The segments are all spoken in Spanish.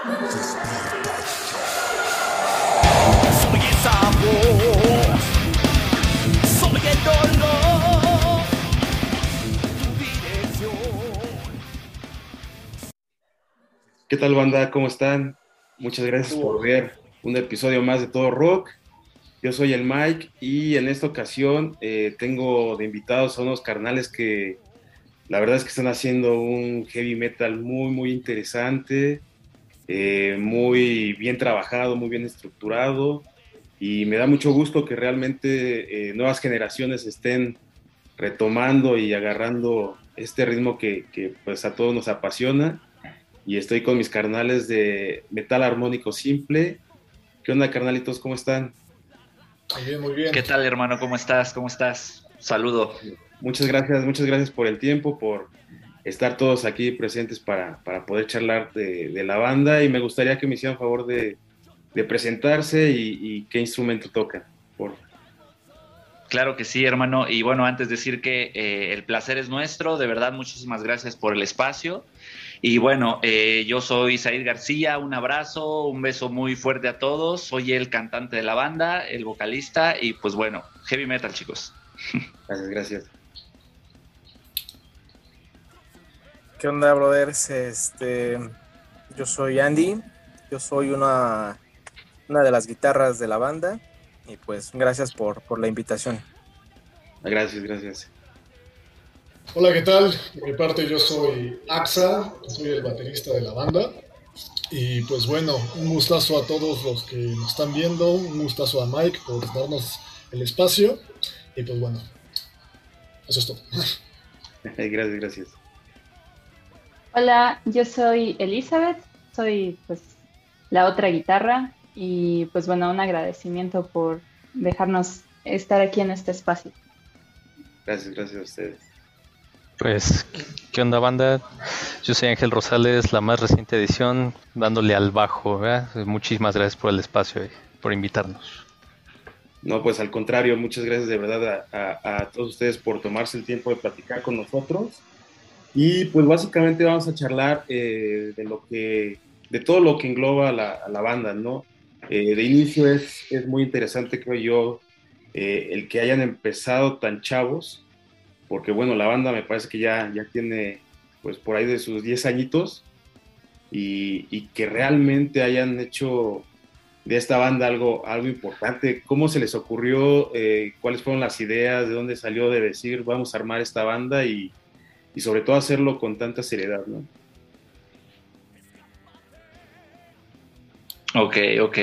Soy esa voz, soy el dolor, tu dirección. ¿Qué tal banda? ¿Cómo están? Muchas gracias por ver un episodio más de Todo Rock. Yo soy el Mike y en esta ocasión eh, tengo de invitados a unos carnales que la verdad es que están haciendo un heavy metal muy, muy interesante, eh, muy bien trabajado, muy bien estructurado y me da mucho gusto que realmente eh, nuevas generaciones estén retomando y agarrando este ritmo que, que pues a todos nos apasiona y estoy con mis carnales de metal armónico simple. ¿Qué onda, carnalitos? ¿Cómo están? Muy bien, muy bien. ¿Qué tal, hermano? ¿Cómo estás? ¿Cómo estás? Saludo. Muchas gracias, muchas gracias por el tiempo, por estar todos aquí presentes para, para poder charlar de, de, la banda y me gustaría que me hicieran favor de, de presentarse y, y, qué instrumento tocan. Por... Claro que sí, hermano. Y bueno, antes de decir que eh, el placer es nuestro, de verdad, muchísimas gracias por el espacio. Y bueno, eh, yo soy Said García, un abrazo, un beso muy fuerte a todos. Soy el cantante de la banda, el vocalista y pues bueno, heavy metal, chicos. Gracias, gracias. ¿Qué onda, brothers? Este, yo soy Andy, yo soy una, una de las guitarras de la banda y pues gracias por, por la invitación. Gracias, gracias. Hola, ¿qué tal? De mi parte yo soy Axa, soy el baterista de la banda. Y pues bueno, un gustazo a todos los que nos están viendo, un gustazo a Mike por darnos el espacio. Y pues bueno, eso es todo. gracias, gracias. Hola, yo soy Elizabeth, soy pues la otra guitarra y pues bueno, un agradecimiento por dejarnos estar aquí en este espacio. Gracias, gracias a ustedes. Pues, ¿qué onda banda? Yo soy Ángel Rosales, la más reciente edición, dándole al bajo. ¿verdad? Muchísimas gracias por el espacio y por invitarnos. No, pues al contrario, muchas gracias de verdad a, a, a, todos ustedes por tomarse el tiempo de platicar con nosotros. Y pues básicamente vamos a charlar eh, de lo que, de todo lo que engloba la, a la banda, ¿no? Eh, de inicio es, es, muy interesante, creo yo, eh, el que hayan empezado tan chavos porque bueno, la banda me parece que ya, ya tiene pues por ahí de sus 10 añitos y, y, que realmente hayan hecho de esta banda algo, algo importante. ¿Cómo se les ocurrió? Eh, ¿Cuáles fueron las ideas? ¿De dónde salió de decir vamos a armar esta banda? Y, y sobre todo hacerlo con tanta seriedad, ¿no? Ok, ok.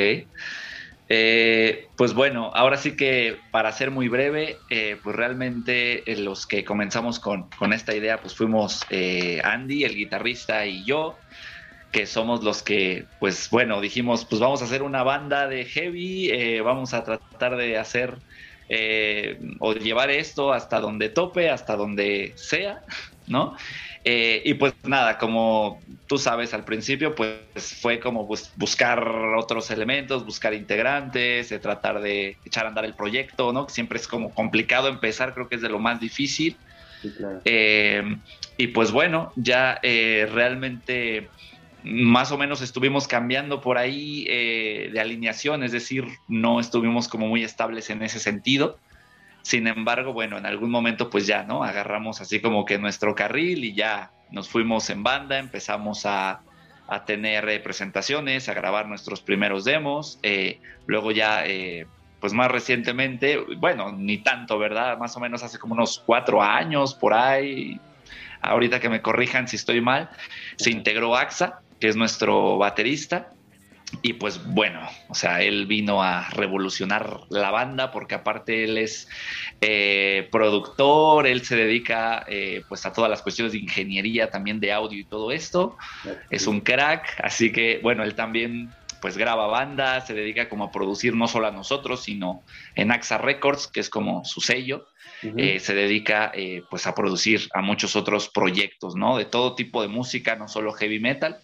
Eh, pues bueno, ahora sí que para ser muy breve, eh, pues realmente eh, los que comenzamos con, con, esta idea, pues fuimos eh, Andy, el guitarrista, y yo, que somos los que, pues bueno, dijimos, pues vamos a hacer una banda de heavy, vamos a tratar de hacer o llevar esto hasta donde tope, hasta donde sea, ¿no? Eh, y pues nada, como tú sabes al principio, pues fue como bus buscar otros elementos, buscar integrantes, de tratar de echar a andar el proyecto, ¿no? Siempre es como complicado empezar, creo que es de lo más difícil. Sí, claro. eh, y pues bueno, ya eh, realmente más o menos estuvimos cambiando por ahí eh, de alineación, es decir, no estuvimos como muy estables en ese sentido. Sin embargo, bueno, en algún momento pues ya, ¿no? Agarramos así como que nuestro carril y ya nos fuimos en banda, empezamos a, a tener eh, presentaciones, a grabar nuestros primeros demos, eh, luego ya, eh, pues más recientemente, bueno, ni tanto, ¿verdad? Más o menos hace como unos cuatro años por ahí, ahorita que me corrijan si estoy mal, se integró AXA, que es nuestro baterista, y pues bueno, o sea, él vino a revolucionar la banda porque aparte él es eh, productor, él se dedica eh, pues a todas las cuestiones de ingeniería también de audio y todo esto, es un crack, así que bueno, él también pues graba banda, se dedica como a producir no solo a nosotros, sino en AXA Records, que es como su sello, uh -huh. eh, se dedica eh, pues a producir a muchos otros proyectos, ¿no? De todo tipo de música, no solo heavy metal.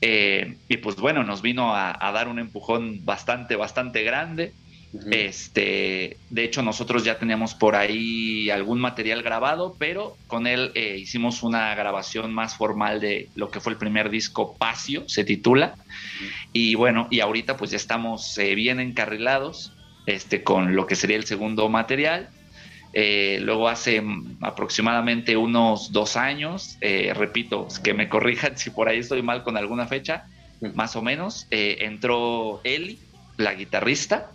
Eh, y pues bueno, nos vino a, a, dar un empujón bastante, bastante grande. Este, de hecho, nosotros ya teníamos por ahí algún material grabado, pero con él eh, hicimos una grabación más formal de lo que fue el primer disco, Pacio, se titula. Y bueno, y ahorita pues ya estamos eh, bien encarrilados este, con lo que sería el segundo material. Eh, luego hace aproximadamente unos dos años, repito, que me corrijan si por ahí estoy mal con alguna fecha, más o menos, entró Eli, la guitarrista,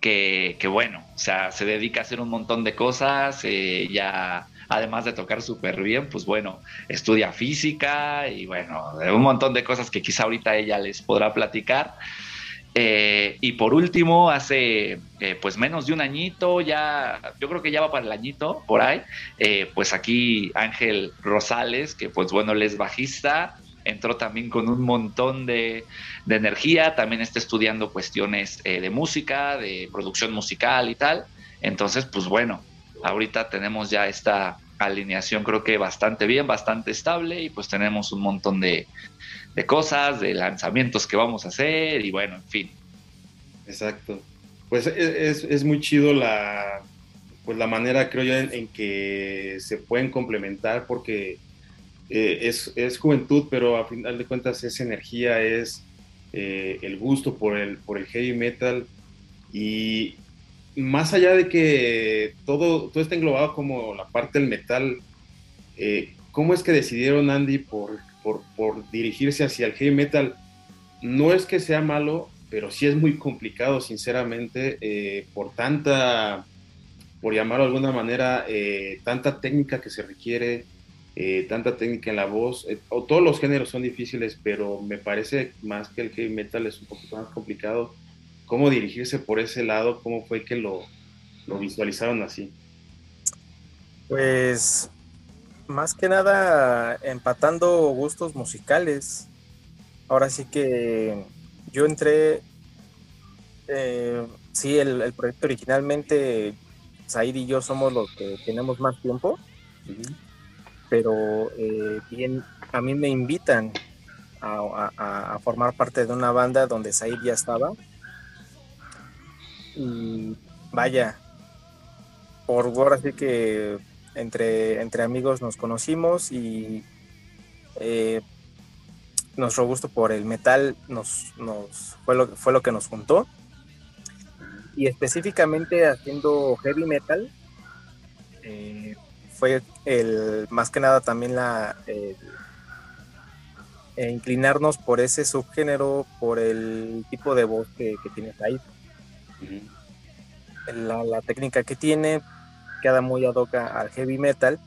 que, bueno, o sea, se dedica a hacer un montón de cosas, eh, ya además de tocar súper bien, pues bueno, estudia física y bueno, un montón de cosas que quizá ahorita ella les podrá platicar. Eh, y por último, hace eh, pues menos de un añito, ya, yo creo que ya va para el añito por ahí, pues aquí Ángel Rosales, que pues bueno, él es bajista, entró también con un montón de, energía, también está estudiando cuestiones eh, de música, de producción musical y tal. Entonces, pues bueno, ahorita tenemos ya esta alineación creo que bastante bien, bastante estable y pues tenemos un montón de, cosas, de lanzamientos que vamos a hacer y bueno, en fin. Exacto. Pues e, es, muy chido la, pues la manera, creo yo, en que se pueden complementar porque eh, es, juventud, pero a final de cuentas es energía, es eh, el gusto por el, por el heavy metal y más allá de que todo, todo está englobado como la parte del metal, eh, ¿cómo es que decidieron Andy por, por, dirigirse hacia el heavy metal? No es que sea malo, pero sí es muy complicado, sinceramente, por tanta, por llamarlo de alguna manera, tanta técnica que se requiere, eh, tanta técnica en la voz. Eh, o todos los géneros son difíciles, pero me parece más que el heavy metal es un poquito más complicado. ¿Cómo dirigirse por ese lado? ¿Cómo fue que lo, lo visualizaron así? Pues más que nada empatando gustos musicales. Ahora sí que yo entré, eh, sí, el, proyecto originalmente, Said y yo somos los que tenemos más tiempo pero eh, bien, a mí me invitan a, formar parte de una banda donde Said ya estaba. Y vaya, por ahora sí que entre, entre amigos nos conocimos y eh, nuestro gusto por el metal nos, nos fue, lo, fue lo que nos juntó. Y específicamente haciendo heavy metal, eh, fue el más que nada también la eh, inclinarnos por ese subgénero, por el tipo de voz que, que tienes ahí. la, técnica que tiene queda muy ad hoc al heavy metal.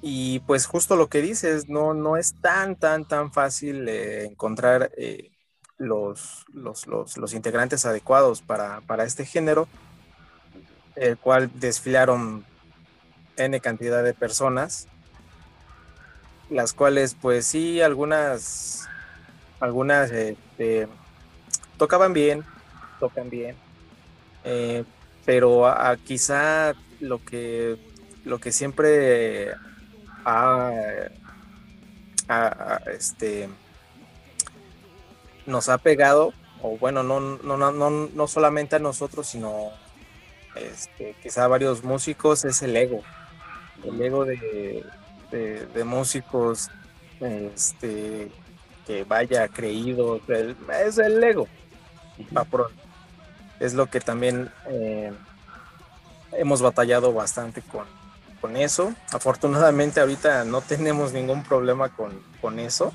Y pues justo lo que dices, no, no es tan, tan, tan fácil eh, encontrar eh, los, los, los, integrantes adecuados para, para este género, el cual desfilaron N cantidad de personas, las cuales pues sí, algunas, algunas este, tocaban bien, tocan bien, eh, pero quizá lo que, lo que siempre ha, este, nos ha pegado, o bueno, no, no, no, no solamente a nosotros, sino este, quizá a varios músicos, es el ego. El ego de, músicos este, que vaya creído, es el ego, Es lo que también eh, hemos batallado bastante con, con eso. Afortunadamente ahorita no tenemos ningún problema con, eso.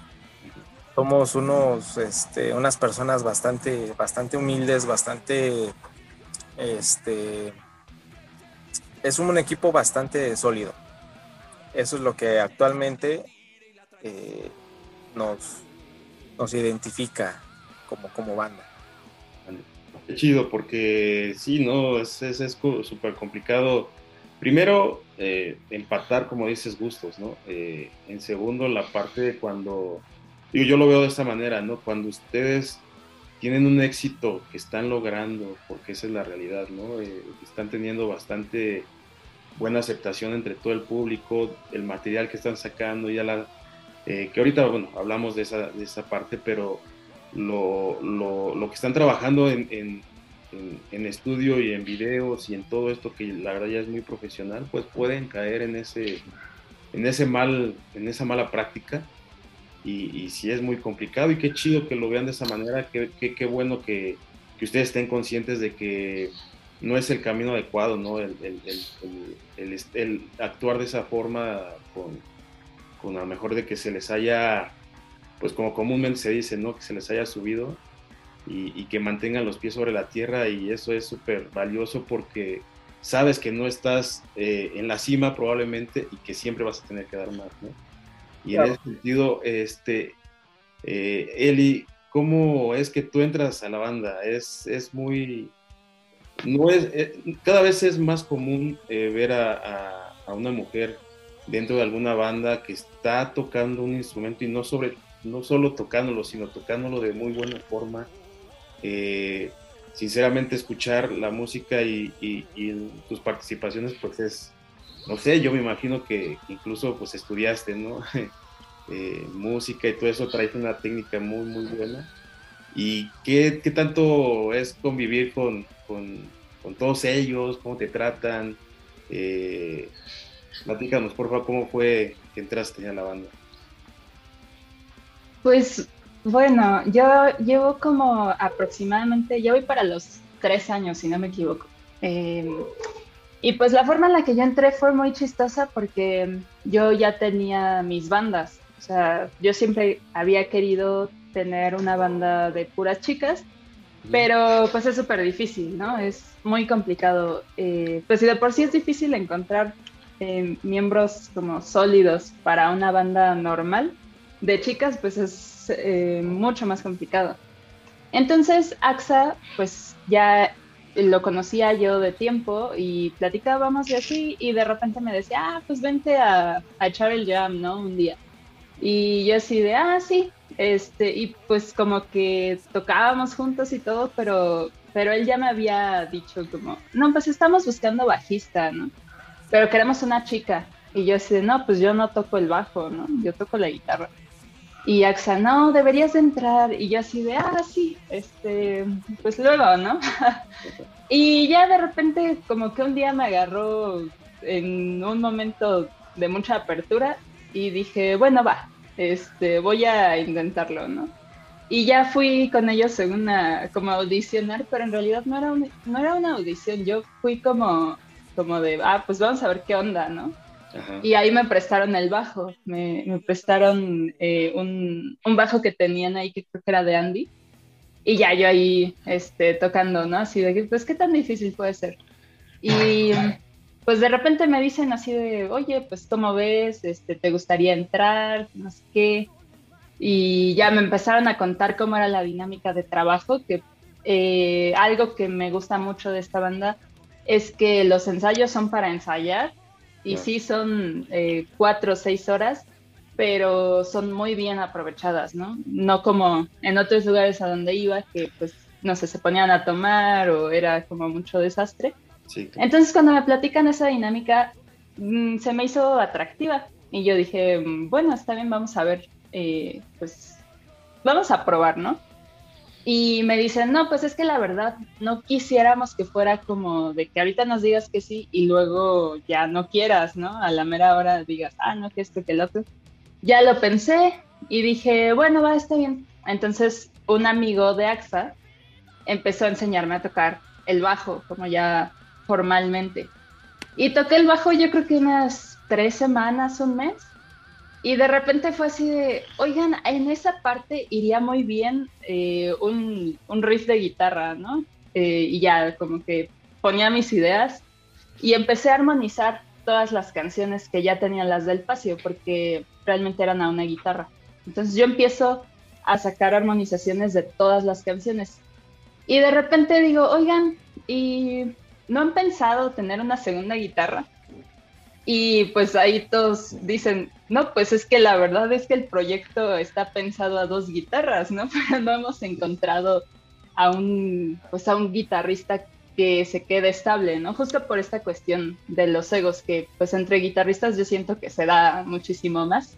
Somos unos, este, unas personas bastante, bastante humildes, bastante, este, es un equipo bastante sólido. Eso es lo que actualmente eh, nos, nos identifica como, como banda. Chido, porque sí, ¿no? Es súper complicado. Primero, eh, empatar, como dices, gustos, ¿no? Eh, en segundo, la parte de cuando, digo, yo lo veo de esta manera, ¿no? Cuando ustedes tienen un éxito que están logrando, porque esa es la realidad, ¿no? Eh, están teniendo bastante buena aceptación entre todo el público, el material que están sacando, ya la, que ahorita, bueno, hablamos de esa, de esa parte, pero lo, lo, que están trabajando en, en, estudio y en videos y en todo esto que la verdad ya es muy profesional, pues pueden caer en ese, en ese mal, en esa mala práctica. Y, y sí es muy complicado y qué chido que lo vean de esa manera, qué, qué, bueno que, que, ustedes estén conscientes de que no es el camino adecuado, ¿no? El, el, el, el actuar de esa forma con, con a lo mejor de que se les haya, pues como comúnmente se dice, ¿no? Que se les haya subido y, que mantengan los pies sobre la tierra y eso es súper valioso porque sabes que no estás eh, en la cima probablemente y que siempre vas a tener que dar más, ¿no? Y en ese sentido, este, eh, Eli, ¿cómo es que tú entras a la banda? Es, es muy, no es, eh, cada vez es más común ver a, a, una mujer dentro de alguna banda que está tocando un instrumento y no sobre no solo tocándolo, sino tocándolo de muy buena forma, eh, sinceramente escuchar la música y, tus participaciones, pues es, no sé, yo me imagino que incluso pues estudiaste, ¿no? Eh, música y todo eso, trae una técnica muy, muy buena. ¿Y qué, tanto es convivir con, todos ellos? ¿Cómo te tratan? Eh, platícanos, por favor, ¿cómo fue que entraste a la banda? Pues bueno, yo llevo como aproximadamente, ya voy para los tres años, si no me equivoco. Em, y pues la forma en la que yo entré fue muy chistosa porque yo ya tenía mis bandas. O sea, yo siempre había querido tener una banda de puras chicas, pero pues es súper difícil, ¿no? Es muy complicado. Eh, pues si de por sí es difícil encontrar eh, miembros como sólidos para una banda normal de chicas, pues es eh, mucho más complicado. Entonces, AXA, pues ya lo conocía yo de tiempo y platicábamos de así y de repente me decía, ah, pues vente a, echar el jam, ¿no? Un día. Y yo así de, ah, sí, este, y pues como que tocábamos juntos y todo, pero, pero él ya me había dicho como, no, pues estamos buscando bajista, ¿no? Pero queremos una chica. Y yo así de, no, pues yo no toco el bajo, ¿no? Yo toco la guitarra. Y Axa, no, deberías entrar. Y yo así de, ah, sí, este, pues luego, ¿no? y ya de repente como que un día me agarró en un momento de mucha apertura y dije, bueno, va, este, voy a intentarlo, ¿no? Y ya fui con ellos en una, como audicionar, pero en realidad no era, no era una audición, yo fui como, como de, ah, pues vamos a ver qué onda, ¿no? Y ahí me prestaron el bajo, me, me prestaron eh, un, un, bajo que tenían ahí que creo que era de Andy. Y ya yo ahí este, tocando, ¿no? Así de, pues, ¿qué tan difícil puede ser? Y pues de repente me dicen así de, oye, pues, ¿cómo ves? Este, ¿Te gustaría entrar? No sé qué. Y ya me empezaron a contar cómo era la dinámica de trabajo, que eh, algo que me gusta mucho de esta banda es que los ensayos son para ensayar y sí son eh, cuatro o seis horas, pero son muy bien aprovechadas, ¿no? No como en otros lugares a donde iba, que pues, no sé, se ponían a tomar o era como mucho desastre. Entonces cuando me platican esa dinámica, mm, se me hizo atractiva y yo dije, mm, bueno, está bien, vamos a ver, eh, pues vamos a probar, ¿no? Y me dicen, no, pues es que la verdad no quisiéramos que fuera como de que ahorita nos digas que sí y luego ya no quieras, ¿no? A la mera hora digas, ah, no, que esto, que el otro. Ya lo pensé y dije, bueno, va, está bien. Entonces, un amigo de AXA empezó a enseñarme a tocar el bajo, como ya formalmente. Y toqué el bajo yo creo que unas tres semanas, un mes. Y de repente fue así de, oigan, en esa parte iría muy bien eh, un, un, riff de guitarra, ¿no? Eh, y ya como que ponía mis ideas y empecé a armonizar todas las canciones que ya tenían las del paseo, porque realmente eran a una guitarra. Entonces yo empiezo a sacar armonizaciones de todas las canciones. Y de repente digo, oigan, ¿y no han pensado tener una segunda guitarra? Y pues ahí todos dicen, no, pues es que la verdad es que el proyecto está pensado a dos guitarras, ¿no? Pero no hemos encontrado a un, pues a un guitarrista que se quede estable, ¿no? Justo por esta cuestión de los egos, que pues entre guitarristas yo siento que se da muchísimo más.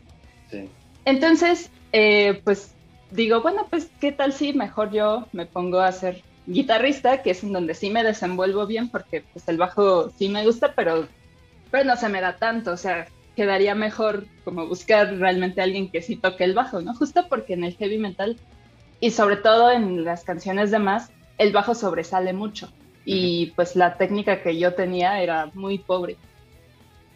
Sí. Entonces, eh, pues digo, bueno, pues qué tal si mejor yo me pongo a hacer guitarrista, que es en donde sí me desenvuelvo bien, porque pues el bajo sí me gusta, pero, pero no se me da tanto, o sea, quedaría mejor como buscar realmente a alguien que sí toque el bajo, ¿no? Justo porque en el heavy metal y sobre todo en las canciones de más, el bajo sobresale mucho y pues la técnica que yo tenía era muy pobre.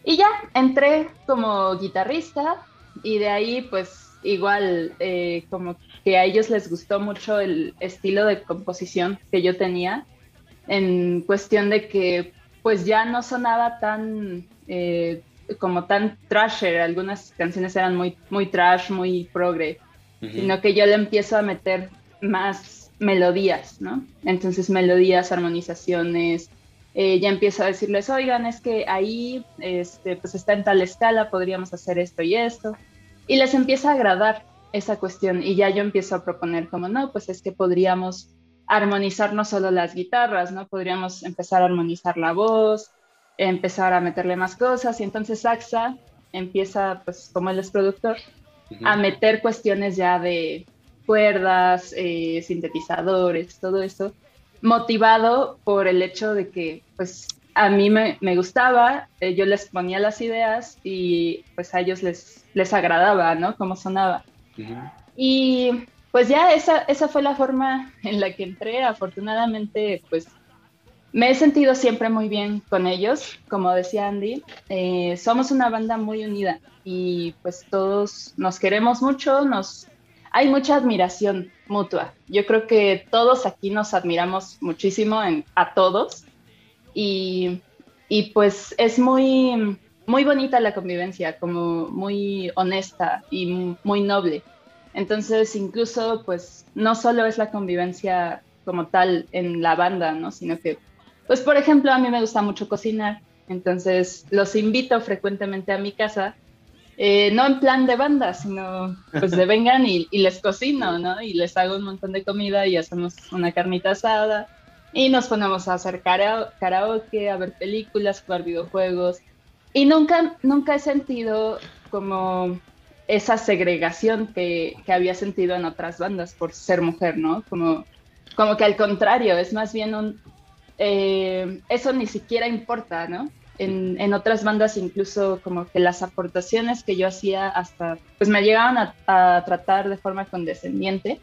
Y ya entré como guitarrista y de ahí pues igual eh, como que a ellos les gustó mucho el estilo de composición que yo tenía en cuestión de que pues ya no sonaba tan eh, como tan trasher, algunas canciones eran muy, muy trash, muy progre, sino que yo le empiezo a meter más melodías, ¿no? Entonces melodías, armonizaciones, eh, ya empiezo a decirles, oigan, es que ahí este, pues está en tal escala, podríamos hacer esto y esto, y les empieza a agradar esa cuestión y ya yo empiezo a proponer como, no, pues es que podríamos armonizar no solo las guitarras, ¿no? Podríamos empezar a armonizar la voz, empezar a meterle más cosas y entonces AXA empieza, pues como él es productor, a meter cuestiones ya de cuerdas, eh, sintetizadores, todo eso, motivado por el hecho de que pues a mí me, gustaba, eh, yo les ponía las ideas y pues a ellos les, les agradaba, ¿no? Cómo sonaba. Y pues ya esa, esa fue la forma en la que entré. Afortunadamente, pues me he sentido siempre muy bien con ellos, como decía Andy. Eh, somos una banda muy unida y pues todos nos queremos mucho, nos hay mucha admiración mutua. Yo creo que todos aquí nos admiramos muchísimo a todos y, y, pues es muy, muy bonita la convivencia, como muy honesta y muy noble. Entonces incluso pues no solo es la convivencia como tal en la banda, ¿no? Sino que pues por ejemplo, a mí me gusta mucho cocinar, entonces los invito frecuentemente a mi casa, eh, no en plan de banda, sino pues de vengan y, les cocino, ¿no? Y les hago un montón de comida y hacemos una carnita asada y nos ponemos a hacer karaoke, a ver películas, jugar videojuegos. Y nunca, nunca he sentido como esa segregación que, que había sentido en otras bandas por ser mujer, ¿no? Como, como que al contrario, es más bien un, eh, eso ni siquiera importa, ¿no? En, otras bandas incluso como que las aportaciones que yo hacía hasta, pues me llegaban a, tratar de forma condescendiente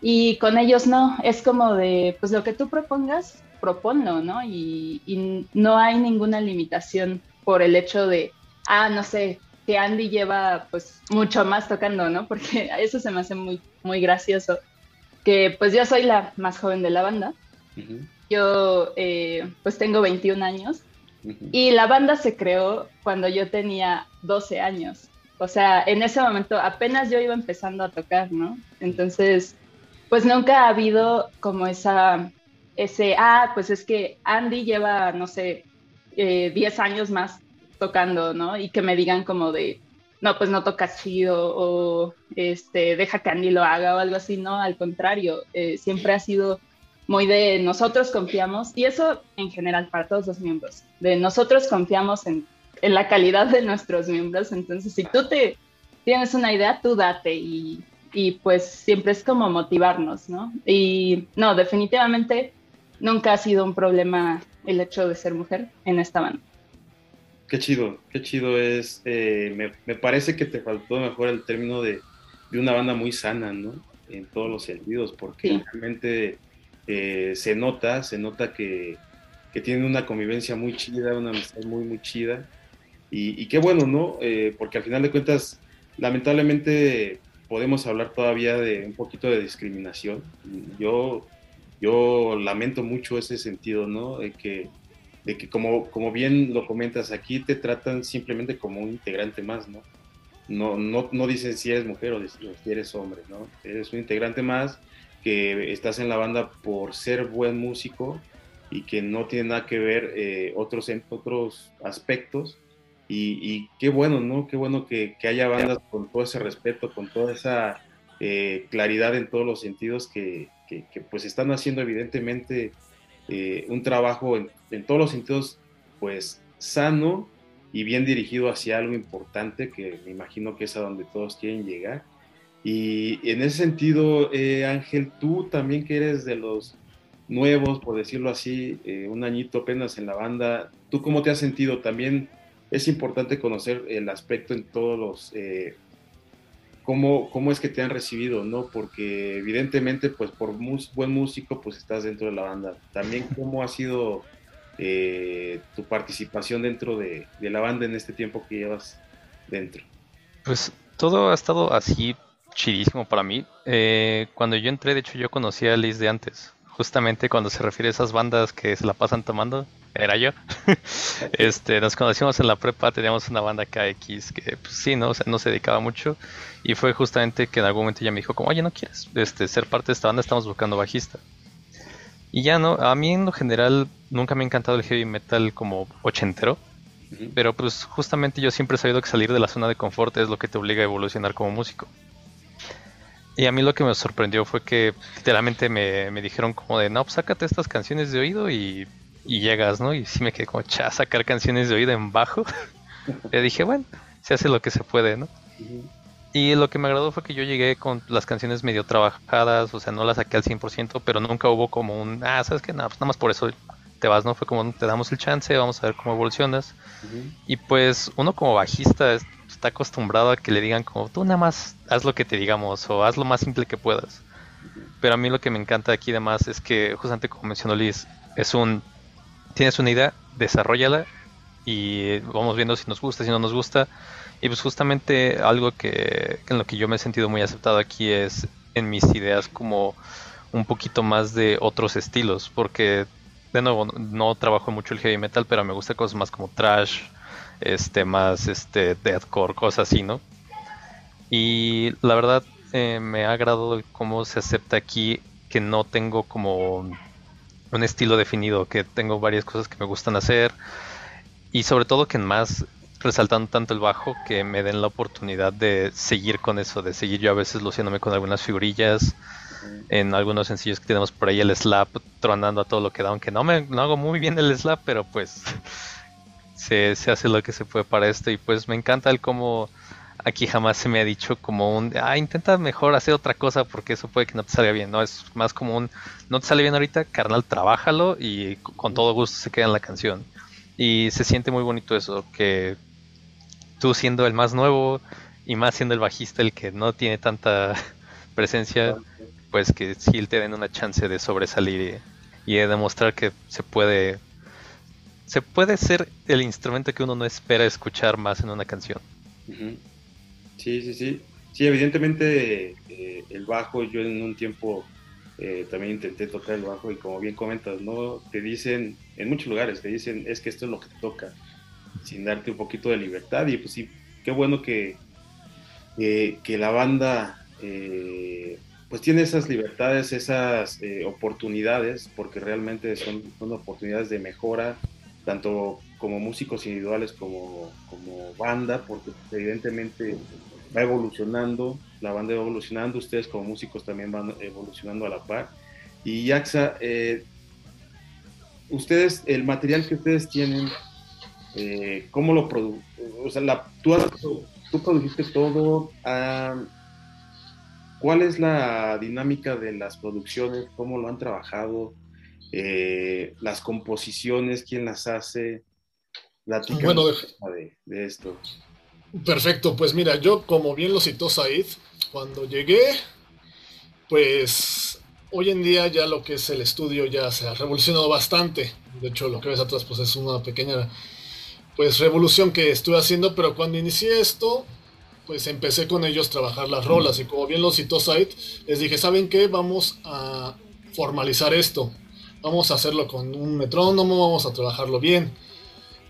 y con ellos no, es como de, pues lo que tú propongas, proponlo, ¿no? Y, y, no hay ninguna limitación por el hecho de, ah, no sé, que Andy lleva pues mucho más tocando, ¿no? Porque eso se me hace muy, muy gracioso, que pues yo soy la más joven de la banda. Yo eh, pues tengo 21 años y la banda se creó cuando yo tenía 12 años. O sea, en ese momento apenas yo iba empezando a tocar, ¿no? Entonces, pues nunca ha habido como esa, ese, ah, pues es que Andy lleva, no sé, 10 eh, años más tocando, ¿no? Y que me digan como de, no, pues no tocas chido o este, deja que Andy lo haga o algo así, no, al contrario, eh, siempre ha sido muy de nosotros confiamos, y eso en general para todos los miembros, de nosotros confiamos en, en la calidad de nuestros miembros, entonces si tú te tienes una idea, tú date y, y pues siempre es como motivarnos, ¿no? Y no, definitivamente nunca ha sido un problema el hecho de ser mujer en esta banda. Qué chido, qué chido es. Eh, me, me, parece que te faltó mejor el término de, de, una banda muy sana, ¿no? En todos los sentidos, porque realmente eh, se nota, se nota que, que, tienen una convivencia muy chida, una amistad muy, muy chida. Y, qué bueno, ¿no? Eh, porque al final de cuentas, lamentablemente podemos hablar todavía de un poquito de discriminación. Yo, yo lamento mucho ese sentido, ¿no? De que, de que como, como bien lo comentas aquí, te tratan simplemente como un integrante más, ¿no? No, no, no dicen si eres mujer o si eres hombre, ¿no? Eres un integrante más que estás en la banda por ser buen músico y que no tiene nada que ver eh, otros, otros aspectos. Y, qué bueno, ¿no? Qué bueno que, haya bandas con todo ese respeto, con toda esa eh, claridad en todos los sentidos que, pues están haciendo evidentemente eh, un trabajo en, todos los sentidos pues sano y bien dirigido hacia algo importante que me imagino que es a donde todos quieren llegar y en ese sentido, eh, Ángel, tú también que eres de los nuevos, por decirlo así, eh, un añito apenas en la banda. ¿Tú cómo te has sentido? También es importante conocer el aspecto en todos los... Cómo, cómo es que te han recibido, ¿no? Porque evidentemente, pues por buen músico, pues estás dentro de la banda. También cómo ha sido eh, tu participación dentro de, de, la banda en este tiempo que llevas dentro. Pues todo ha estado así chidísimo para mí. Eh, cuando yo entré, de hecho, yo conocía a Liz de antes. Justamente cuando se refiere a esas bandas que se la pasan tomando, era yo. este, nos conocimos en la prepa, teníamos una banda KX que, pues sí, no, no se dedicaba mucho. Y fue justamente que en algún momento ella me dijo, como, oye, ¿no quieres este, ser parte de esta banda? Estamos buscando bajista. Y ya no, a mí en lo general nunca me ha encantado el heavy metal como ochentero. Pero pues justamente yo siempre he sabido que salir de la zona de confort es lo que te obliga a evolucionar como músico. Y a mí lo que me sorprendió fue que literalmente me, me dijeron como de, no, pues sácate estas canciones de oído y, y llegas, ¿no? Y sí me quedé como, cha, sacar canciones de oído en bajo. Le dije, bueno, se hace lo que se puede, ¿no? Y lo que me agradó fue que yo llegué con las canciones medio trabajadas, o sea, no las saqué al 100%, pero nunca hubo como un, ah, ¿sabes qué? No, pues nada más por eso te vas, ¿no? Fue como, te damos el chance, vamos a ver cómo evolucionas. Y pues uno como bajista está acostumbrado a que le digan como, tú nada más haz lo que te digamos o haz lo más simple que puedas. Pero a mí lo que me encanta aquí además es que, justamente como mencionó Liz, es un, tienes una idea, desarrollala y vamos viendo si nos gusta, si no nos gusta. Y pues justamente algo que en lo que yo me he sentido muy aceptado aquí es en mis ideas como un poquito más de otros estilos, porque de nuevo no trabajo mucho el heavy metal, pero me gusta cosas más como trash, este más este deathcore, cosas así, ¿no? Y la verdad eh, me ha agradado cómo se acepta aquí que no tengo como un estilo definido, que tengo varias cosas que me gustan hacer y sobre todo que más resaltando tanto el bajo que me den la oportunidad de seguir con eso, de seguir yo a veces luciéndome con algunas figurillas, en algunos sencillos que tenemos por ahí el slap tronando a todo lo que da, aunque no me no hago muy bien el slap, pero pues se, se hace lo que se puede para esto y pues me encanta el cómo aquí jamás se me ha dicho como un, ah, intenta mejor hacer otra cosa porque eso puede que no te salga bien, ¿no? Es más como un, no te sale bien ahorita, carnal, trabájalo y con todo gusto se queda en la canción. Y se siente muy bonito eso, que tú siendo el más nuevo y más siendo el bajista el que no tiene tanta presencia, pues que sí te den una chance de sobresalir y, de demostrar que se puede se puede ser el instrumento que uno no espera escuchar más en una canción. Sí, sí, sí. Sí, evidentemente eh, el bajo, yo en un tiempo eh, también intenté tocar el bajo y como bien comentas, ¿no? Te dicen, en muchos lugares te dicen, es que esto es lo que te toca, sin darte un poquito de libertad y pues sí, qué bueno que, que la banda eh, pues tiene esas libertades, esas oportunidades, porque realmente son, son oportunidades de mejora, tanto como músicos individuales como, como banda, porque evidentemente va evolucionando, la banda va evolucionando, ustedes como músicos también van evolucionando a la par. Y Yaxa, eh, ustedes, el material que ustedes tienen, eh, ¿cómo lo producen? O sea, la, tú, tú, produjiste todo. Ah, ¿Cuál es la dinámica de las producciones? ¿Cómo lo han trabajado? Eh, las composiciones, ¿quién las hace? bueno, de, de esto. Perfecto, pues mira, yo como bien lo citó Said, cuando llegué, pues hoy en día ya lo que es el estudio ya se ha revolucionado bastante. De hecho, lo que ves atrás pues es una pequeña pues revolución que estuve haciendo, pero cuando inicié esto, pues empecé con ellos a trabajar las rolas y como bien lo citó Said, les dije, ¿saben qué? Vamos a formalizar esto. Vamos a hacerlo con un metrónomo, vamos a trabajarlo bien.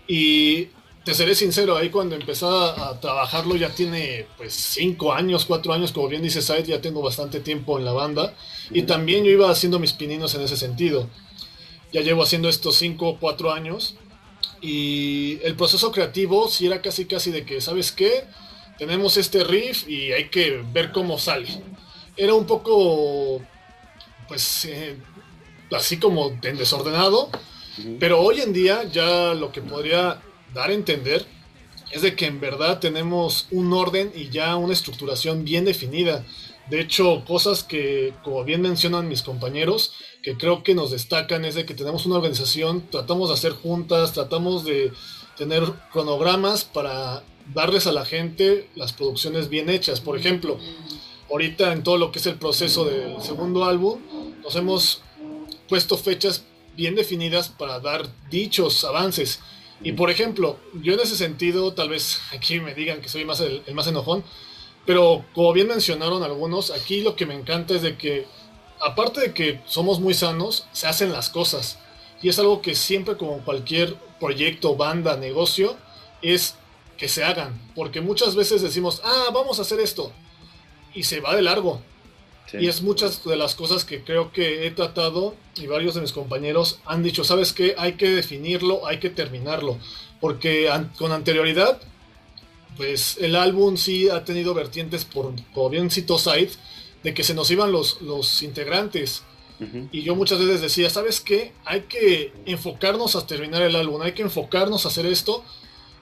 Y te seré sincero, ahí cuando empecé a trabajarlo ya tiene pues cinco años, cuatro años, como bien dice Said, ya tengo bastante tiempo en la banda y también yo iba haciendo mis pininos en ese sentido. Ya llevo haciendo estos cinco o cuatro años y el proceso creativo sí era casi casi de que, ¿sabes qué? Tenemos este riff y hay que ver cómo sale. Era un poco, pues, eh, así como desordenado, pero hoy en día ya lo que podría dar a entender es de que en verdad tenemos un orden y ya una estructuración bien definida. De hecho, cosas que, como bien mencionan mis compañeros, que creo que nos destacan es de que tenemos una organización, tratamos de hacer juntas, tratamos de tener cronogramas para darles a la gente las producciones bien hechas. Por ejemplo, ahorita en todo lo que es el proceso del segundo álbum, nos hemos puesto fechas bien definidas para dar dichos avances. Y por ejemplo, yo en ese sentido, tal vez aquí me digan que soy más el, el más enojón, pero como bien mencionaron algunos, aquí lo que me encanta es de que, aparte de que somos muy sanos, se hacen las cosas. Y es algo que siempre como cualquier proyecto, banda, negocio, es que se hagan. Porque muchas veces decimos, ah, vamos a hacer esto. Y se va de largo. Sí. Y es muchas de las cosas que creo que he tratado y varios de mis compañeros han dicho, ¿sabes qué? Hay que definirlo, hay que terminarlo. Porque an- con anterioridad, pues el álbum sí ha tenido vertientes, por, como bien citó Said, de que se nos iban los, los integrantes. Y yo muchas veces decía, ¿sabes qué? Hay que enfocarnos a terminar el álbum, hay que enfocarnos a hacer esto.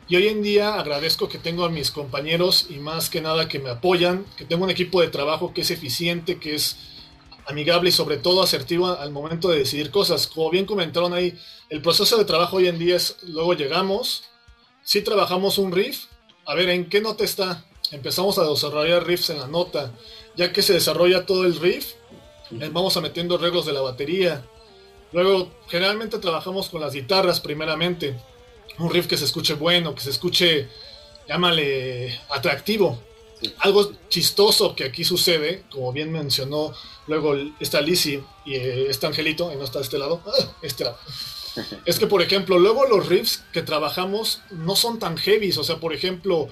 Y hoy en día agradezco que tengo a mis compañeros y más que nada que me apoyan, que tengo un equipo de trabajo que es eficiente, que es amigable y sobre todo asertivo al momento de decidir cosas. Como bien comentaron ahí, el proceso de trabajo hoy en día es, luego llegamos, si trabajamos un riff, a ver, ¿en qué nota está? Empezamos a desarrollar riffs en la nota. Ya que se desarrolla todo el riff, eh, vamos a metiendo arreglos de la batería. Luego, generalmente trabajamos con las guitarras primeramente. Un riff que se escuche bueno, que se escuche, llámale, atractivo. Algo chistoso que aquí sucede, como bien mencionó luego está Lizzie y eh, este Angelito, y no está de este lado, ah, este lado. Es que, por ejemplo, luego los riffs que trabajamos no son tan heavies. O sea, por ejemplo,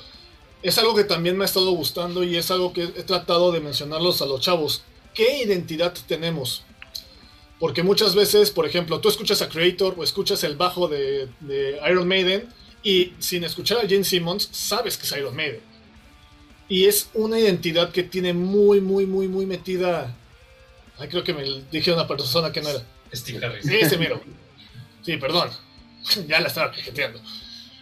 es algo que también me ha estado gustando y es algo que he tratado de mencionarlos a los chavos. ¿Qué identidad tenemos? Porque muchas veces, por ejemplo, tú escuchas a Creator o escuchas el bajo de, de Iron Maiden y sin escuchar a Gene Simmons sabes que es Iron Maiden. Y es una identidad que tiene muy, muy, muy, muy metida. Ay, creo que me dije a una persona que no era. Steve Harris. Ese mero. Sí, perdón. ya la estaba cajeteando.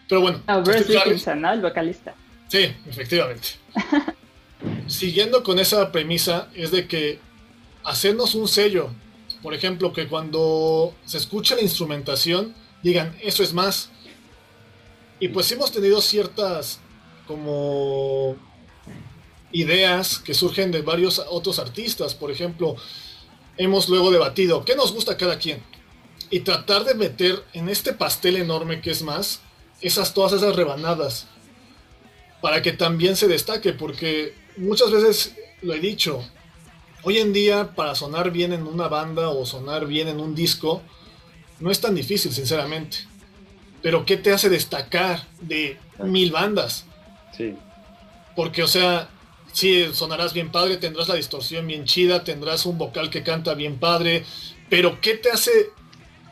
Pero bueno. A Bruce Steve Harris- Dickinson, ¿no? El vocalista. Sí, efectivamente. Siguiendo con esa premisa, es de que hacernos un sello, por ejemplo, que cuando se escucha la instrumentación, digan, eso es más. Y pues hemos tenido ciertas como ideas que surgen de varios otros artistas, por ejemplo, hemos luego debatido qué nos gusta cada quien y tratar de meter en este pastel enorme que es más esas todas esas rebanadas para que también se destaque, porque muchas veces lo he dicho, hoy en día para sonar bien en una banda o sonar bien en un disco, no es tan difícil, sinceramente. Pero ¿qué te hace destacar de mil bandas? Sí. Porque, o sea, sí, sonarás bien padre, tendrás la distorsión bien chida, tendrás un vocal que canta bien padre, pero ¿qué te hace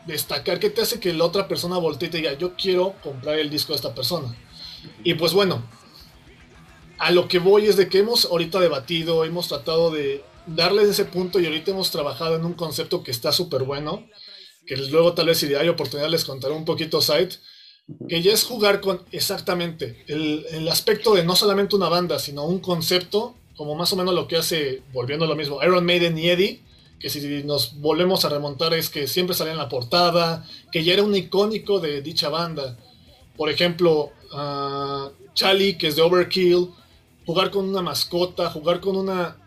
destacar? ¿Qué te hace que la otra persona voltee y te diga, yo quiero comprar el disco de esta persona? Y pues bueno, a lo que voy es de que hemos ahorita debatido, hemos tratado de darles ese punto y ahorita hemos trabajado en un concepto que está súper bueno, que luego tal vez si hay oportunidad les contaré un poquito site, que ya es jugar con exactamente el, el aspecto de no solamente una banda, sino un concepto, como más o menos lo que hace, volviendo a lo mismo, Iron Maiden y Eddie, que si nos volvemos a remontar es que siempre salía en la portada, que ya era un icónico de dicha banda. Por ejemplo, uh, Charlie, que es de Overkill, jugar con una mascota, jugar con una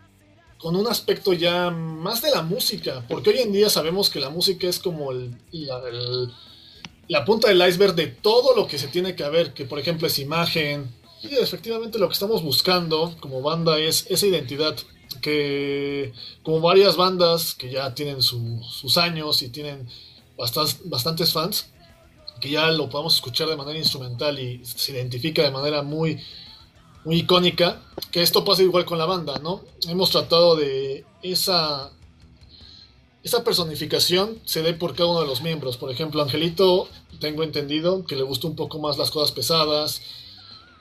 con un aspecto ya más de la música, porque hoy en día sabemos que la música es como el, la, punta del iceberg de todo lo que se tiene que ver, que por ejemplo es imagen. Y efectivamente lo que estamos buscando como banda es esa identidad, que como varias bandas que ya tienen su, sus años y tienen bastantes fans, que ya lo podemos escuchar de manera instrumental y se identifica de manera muy, muy icónica, que esto pasa igual con la banda, ¿no? Hemos tratado de esa esa personificación se dé por cada uno de los miembros. Por ejemplo, Angelito, tengo entendido que le gusta un poco más las cosas pesadas,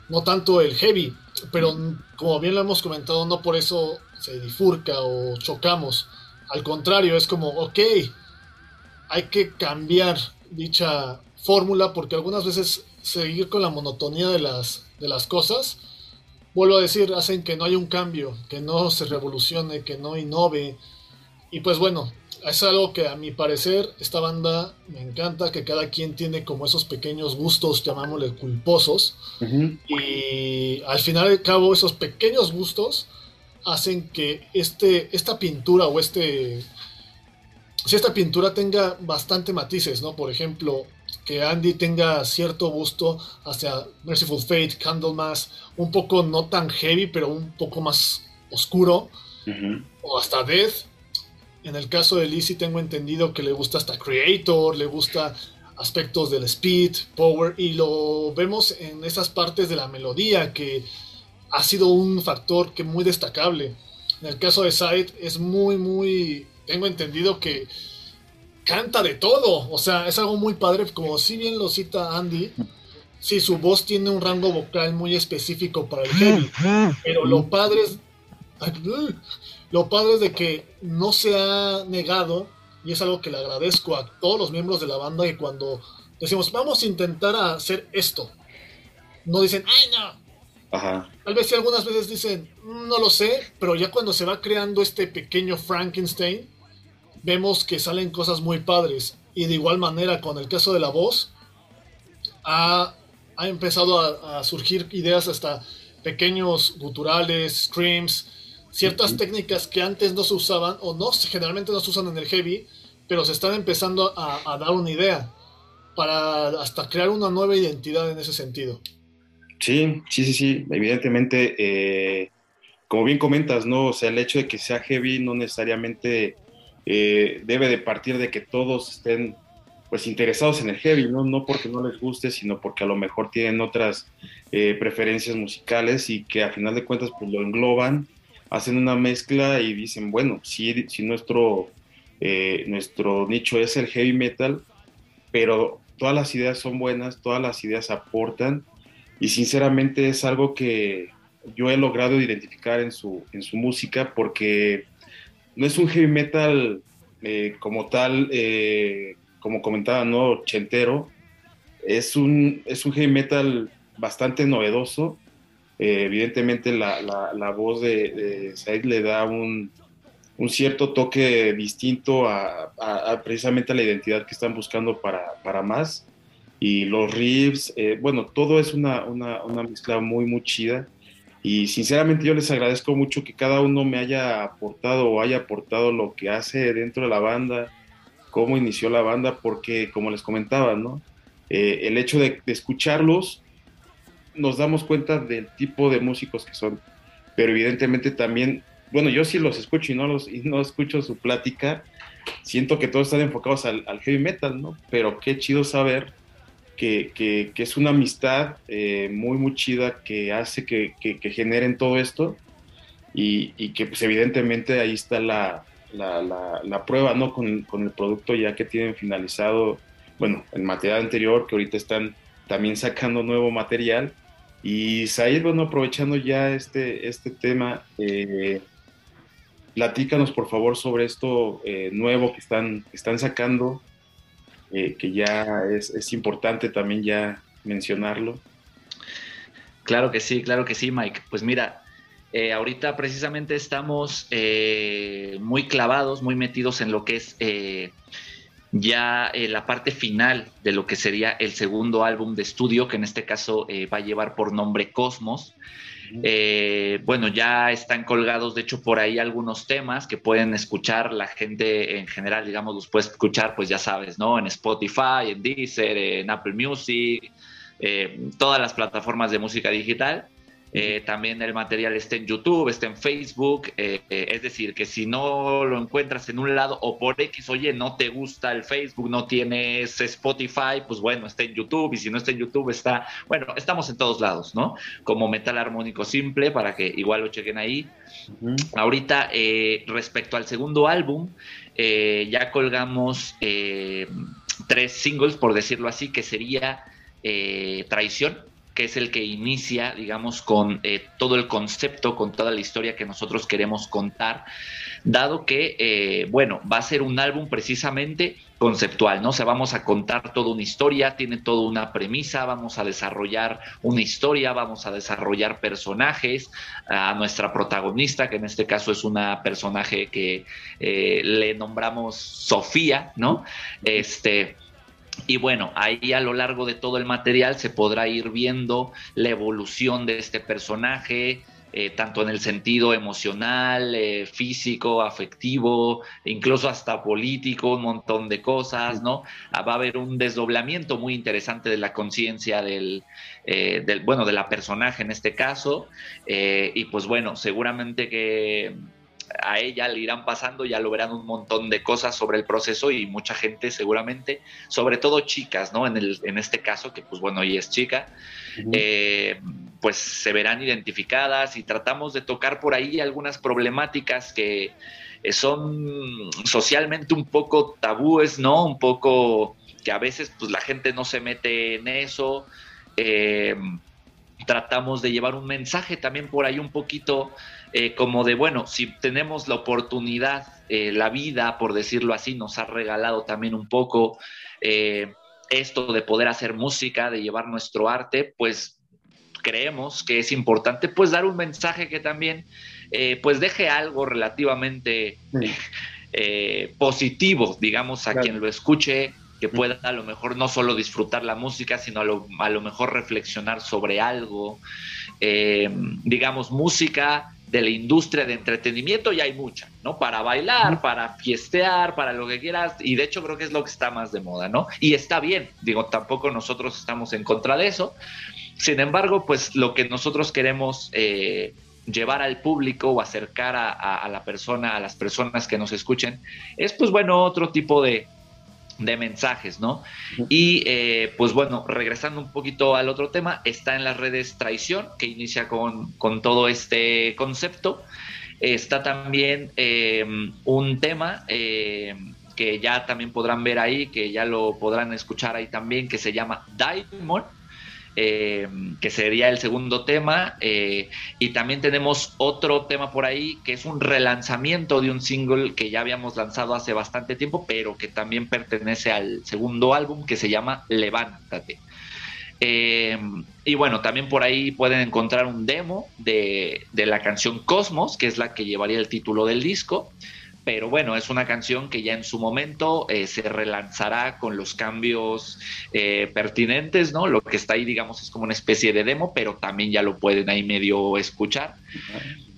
no tanto el heavy, pero como bien lo hemos comentado, no por eso se difurca o chocamos. Al contrario, es como, ok, hay que cambiar dicha fórmula porque algunas veces seguir con la monotonía de las, de las cosas vuelvo a decir, hacen que no haya un cambio, que no se revolucione, que no innove. Y pues bueno, es algo que a mi parecer esta banda me encanta, que cada quien tiene como esos pequeños gustos, llamámosle culposos. Y al final y cabo esos pequeños gustos hacen que este, esta pintura o este... Si esta pintura tenga bastante matices, ¿no? Por ejemplo, que Andy tenga cierto gusto hacia Merciful Fate, Candlemas, un poco no tan heavy, pero un poco más oscuro, o hasta Death. En el caso de Lizzie tengo entendido que le gusta hasta Creator, le gusta aspectos del speed, power, y lo vemos en esas partes de la melodía que ha sido un factor que muy destacable. En el caso de Side es muy, muy, tengo entendido que canta de todo, o sea, es algo muy padre, como si bien lo cita Andy, sí, su voz tiene un rango vocal muy específico para el heavy, pero lo padre es, lo padre es de que no se ha negado, y es algo que le agradezco a todos los miembros de la banda, que cuando decimos, vamos a intentar hacer esto, no dicen, ay no, Tal vez si algunas veces dicen, no lo sé, pero ya cuando se va creando este pequeño Frankenstein, vemos que salen cosas muy padres. Y de igual manera, con el caso de la voz, ha, empezado a, surgir ideas hasta pequeños guturales, screams, ciertas técnicas que antes no se usaban, o no, generalmente no se usan en el heavy, pero se están empezando a, a dar una idea para hasta crear una nueva identidad en ese sentido. Sí, sí, sí, sí, evidentemente, eh, como bien comentas, ¿no? O sea, el hecho de que sea heavy no necesariamente eh, debe de partir de que todos estén pues interesados en el heavy, ¿no? no porque no les guste, sino porque a lo mejor tienen otras eh, preferencias musicales y que a final de cuentas pues lo engloban, hacen una mezcla y dicen, bueno, si, si nuestro, eh, nuestro nicho es el heavy metal, pero todas las ideas son buenas, todas las ideas aportan y sinceramente es algo que yo he logrado identificar en su, en su música porque no es un heavy metal eh, como tal, eh, como comentaba, ¿no? Chentero. Es un, es un heavy metal bastante novedoso. Eh, evidentemente la, la, voz de, de Said le da un, un cierto toque distinto a, precisamente a la identidad que están buscando para, para más. Y los riffs, bueno, todo es una, una, una mezcla muy, muy chida. Y sinceramente yo les agradezco mucho que cada uno me haya aportado o haya aportado lo que hace dentro de la banda, cómo inició la banda, porque como les comentaba, ¿no? Eh, el hecho de, escucharlos nos damos cuenta del tipo de músicos que son, pero evidentemente también, bueno, yo sí los escucho y no, los, y no escucho su plática, siento que todos están enfocados al, al heavy metal, ¿no? Pero qué chido saber que, es una amistad eh, muy, muy chida que hace que, generen todo esto y, que pues evidentemente ahí está la, prueba, ¿no? Con, el producto ya que tienen finalizado, bueno, el material anterior, que ahorita están también sacando nuevo material. Y Said, bueno, aprovechando ya este, este tema, eh, platícanos por favor sobre esto eh, nuevo que están, que están sacando, eh, que ya es, importante también ya mencionarlo. Claro que sí, claro que sí, Mike. Pues mira, eh, ahorita precisamente estamos eh, muy clavados, muy metidos en lo que es ya la parte final de lo que sería el segundo álbum de estudio, que en este caso va a llevar por nombre Cosmos. Eh, bueno, ya están colgados, de hecho, por ahí algunos temas que pueden escuchar la gente en general, digamos, los puedes escuchar, pues ya sabes, ¿no? En Spotify, en Deezer, en Apple Music, eh, todas las plataformas de música digital. Eh, también el material está en YouTube, está en Facebook. Eh, eh, es decir, que si no lo encuentras en un lado o por X, oye, no te gusta el Facebook, no tienes Spotify, pues bueno, está en YouTube. Y si no está en YouTube, está, bueno, estamos en todos lados, ¿no? Como metal armónico simple, para que igual lo chequen ahí. Ahorita, respecto al segundo álbum, ya colgamos tres singles, por decirlo así, que sería Traición que es el que inicia, digamos, con eh, todo el concepto, con toda la historia que nosotros queremos contar, dado que, eh, bueno, va a ser un álbum precisamente conceptual, ¿no? O sea, vamos a contar toda una historia, tiene toda una premisa, vamos a desarrollar una historia, vamos a desarrollar personajes, a nuestra protagonista, que en este caso es una personaje que eh, le nombramos Sofía, ¿no? Este y bueno, ahí a lo largo de todo el material se podrá ir viendo la evolución de este personaje, eh, tanto en el sentido emocional, eh, físico, afectivo, incluso hasta político, un montón de cosas, ¿no? Ah, va a haber un desdoblamiento muy interesante de la conciencia del, eh, del, bueno, de la personaje en este caso, y pues bueno, seguramente que a ella le irán pasando, ya lo verán un montón de cosas sobre el proceso y mucha gente seguramente, sobre todo chicas, ¿no? En, el, en este caso, que pues bueno, ella es chica, eh, pues se verán identificadas y tratamos de tocar por ahí algunas problemáticas que eh, son socialmente un poco tabúes, ¿no? Un poco que a veces pues la gente no se mete en eso. Eh, tratamos de llevar un mensaje también por ahí un poquito eh, como de, bueno, si tenemos la oportunidad, eh, la vida, por decirlo así, nos ha regalado también un poco eh, esto de poder hacer música, de llevar nuestro arte, pues creemos que es importante pues dar un mensaje que también pues deje algo relativamente positivo, digamos, a quien lo escuche, que pueda a lo mejor no solo disfrutar la música, sino a lo, a lo mejor reflexionar sobre algo. digamos, música de la industria de entretenimiento y hay mucha, ¿no? Para bailar, para fiestear, para lo que quieras, y de hecho creo que es lo que está más de moda, ¿no? Y está bien, digo, tampoco nosotros estamos en contra de eso. Sin embargo, pues lo que nosotros queremos eh, llevar al público o acercar a, la persona, a las personas que nos escuchen, es pues bueno, otro tipo de, de mensajes, ¿no? Y eh, pues bueno, regresando un poquito al otro tema, está en las redes Traición, que inicia con, todo este concepto. Está también em, un tema em, que ya también podrán ver ahí, que ya lo podrán escuchar ahí también, que se llama Diamond eh, que sería el segundo tema. Eh, y también tenemos otro tema por ahí, que es un relanzamiento de un single que ya habíamos lanzado hace bastante tiempo, pero que también pertenece al segundo álbum, que se llama Levántate. Eh, y bueno, también por ahí pueden encontrar un demo de, de, la canción Cosmos, que es la que llevaría el título del disco pero bueno, es una canción que ya en su momento eh, se relanzará con los cambios eh, pertinentes, ¿no? Lo que está ahí, digamos, es como una especie de demo, pero también ya lo pueden ahí medio escuchar.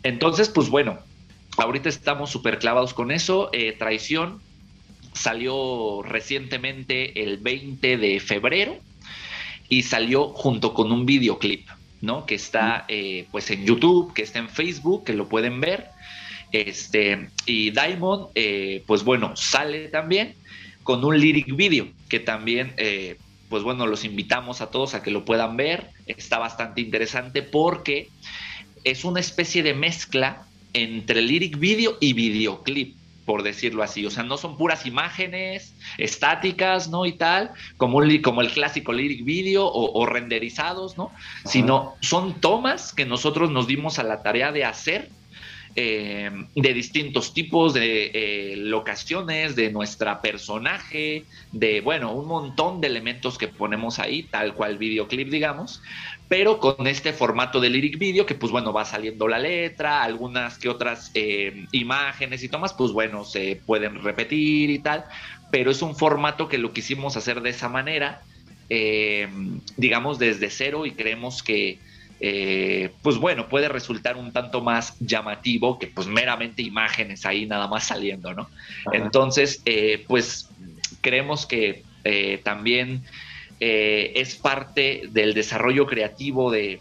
Entonces, pues bueno, ahorita estamos súper clavados con eso. Eh, Traición salió recientemente el 20 de febrero y salió junto con un videoclip, ¿no? Que está pues en YouTube, que está en Facebook, que lo pueden ver. Este, y Diamond, eh, pues bueno, sale también con un lyric video que también, eh, pues bueno, los invitamos a todos a que lo puedan ver. Está bastante interesante porque es una especie de mezcla entre lyric video y videoclip por decirlo así. O sea, no son puras imágenes estáticas, ¿no? Y tal, como, como el clásico lyric video o, renderizados, ¿no? Sino son tomas que nosotros nos dimos a la tarea de hacer eh, de distintos tipos de eh, locaciones, de nuestra personaje, de, bueno, un montón de elementos que ponemos ahí, tal cual videoclip, digamos, pero con este formato de lyric video que, pues bueno, va saliendo la letra, algunas que otras eh, imágenes y tomas, pues bueno, se pueden repetir y tal, pero es un formato que lo quisimos hacer de esa manera, digamos, desde cero y creemos que eh, pues bueno, puede resultar un tanto más llamativo que pues meramente imágenes ahí nada más saliendo, ¿no? Entonces, eh, pues creemos que eh, también es parte del desarrollo creativo de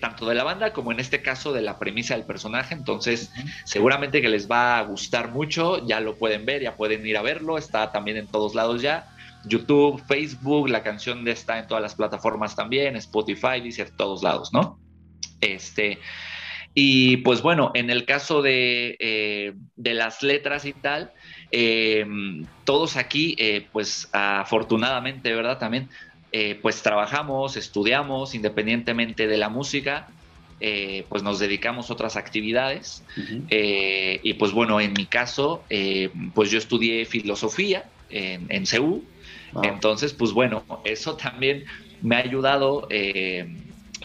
tanto de la banda como en este caso de la premisa del personaje. Entonces, seguramente que les va a gustar mucho, ya lo pueden ver, ya pueden ir a verlo, está también en todos lados ya. YouTube, Facebook, la canción está en todas las plataformas también, Spotify, dice todos lados, ¿no? Este, y pues bueno, en el caso de, eh, las letras y tal, eh, todos aquí, eh, pues afortunadamente, ¿verdad? También eh, pues trabajamos, estudiamos independientemente de la música, eh, pues nos dedicamos a otras actividades. Eh, y pues bueno, en mi caso, pues yo estudié filosofía en, en CEU. Entonces, pues bueno, eso también me ha ayudado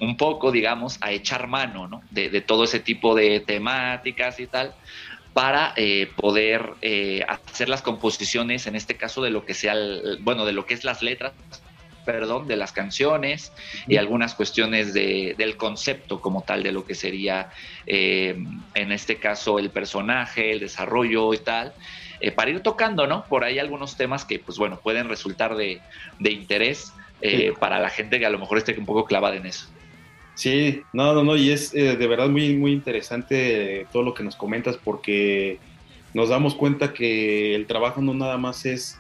un poco, digamos, a echar mano ¿no? de, todo ese tipo de temáticas y tal para poder hacer las composiciones, en este caso de lo que sea, bueno, de lo que es las letras perdón, de las canciones y algunas cuestiones de, del concepto como tal de lo que sería, eh, en este caso, el personaje, el desarrollo y tal, eh, para ir tocando, ¿no? Por ahí algunos temas que, pues bueno, pueden resultar de, interés eh, para la gente que a lo mejor esté un poco clavada en eso. Sí, no, no, no, y es de verdad muy, muy interesante todo lo que nos comentas porque nos damos cuenta que el trabajo no nada más es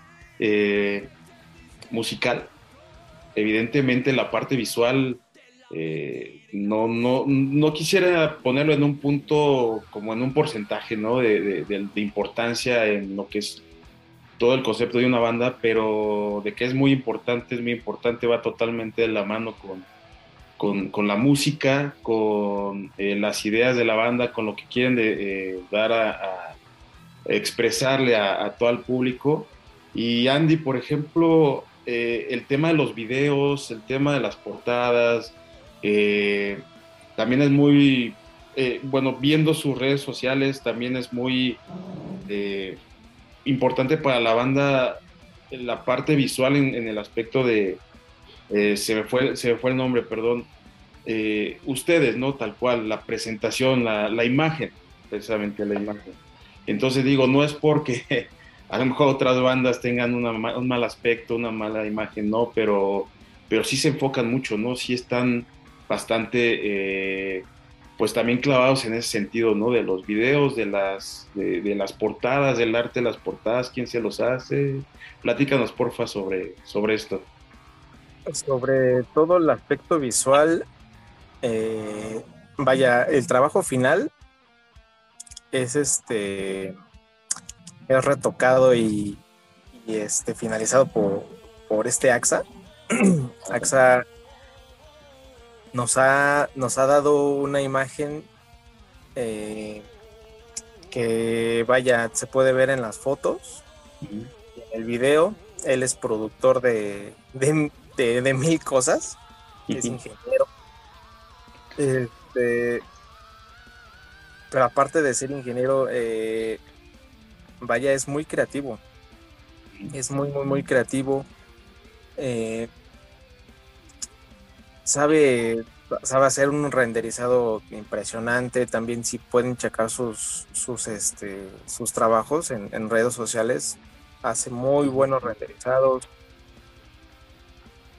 musical, evidentemente la parte visual eh, no, no, no, quisiera ponerlo en un punto como en un porcentaje ¿no? de, importancia en lo que es todo el concepto de una banda, pero de que es muy importante, es muy importante, va totalmente de la mano con, con, la música, con eh, las ideas de la banda, con lo que quieren eh, dar a, expresarle a, a, todo el público. Y Andy, por ejemplo, eh, el tema de los videos, el tema de las portadas, eh, también es muy, eh, bueno, viendo sus redes sociales, también es muy importante para la banda la parte visual en, el aspecto de, se, me fue, se fue el nombre, perdón, ustedes, ¿no? Tal cual, la presentación, la, imagen, precisamente la imagen. Entonces digo, no es porque a lo mejor otras bandas tengan un mal aspecto, una mala imagen, ¿no? Pero, pero sí se enfocan mucho, ¿no? Sí están bastante, eh, pues también clavados en ese sentido, ¿no? De los videos, de las, de, las portadas, del arte de las portadas, quién se los hace. Platícanos, porfa, sobre, sobre esto. Sobre todo el aspecto visual, eh, vaya, el trabajo final es este es retocado y, este, finalizado por, por este AXA. AXA nos ha, nos ha dado una imagen eh, que vaya, se puede ver en las fotos, en el video. Él es productor de, de, mil cosas, es ingeniero. Este, pero aparte de ser ingeniero, eh, vaya, es muy creativo. Es muy, muy, muy creativo. Eh, sabe, sabe hacer un renderizado impresionante. También si pueden checar sus, sus, este, sus trabajos en, redes sociales. Hace muy buenos renderizados.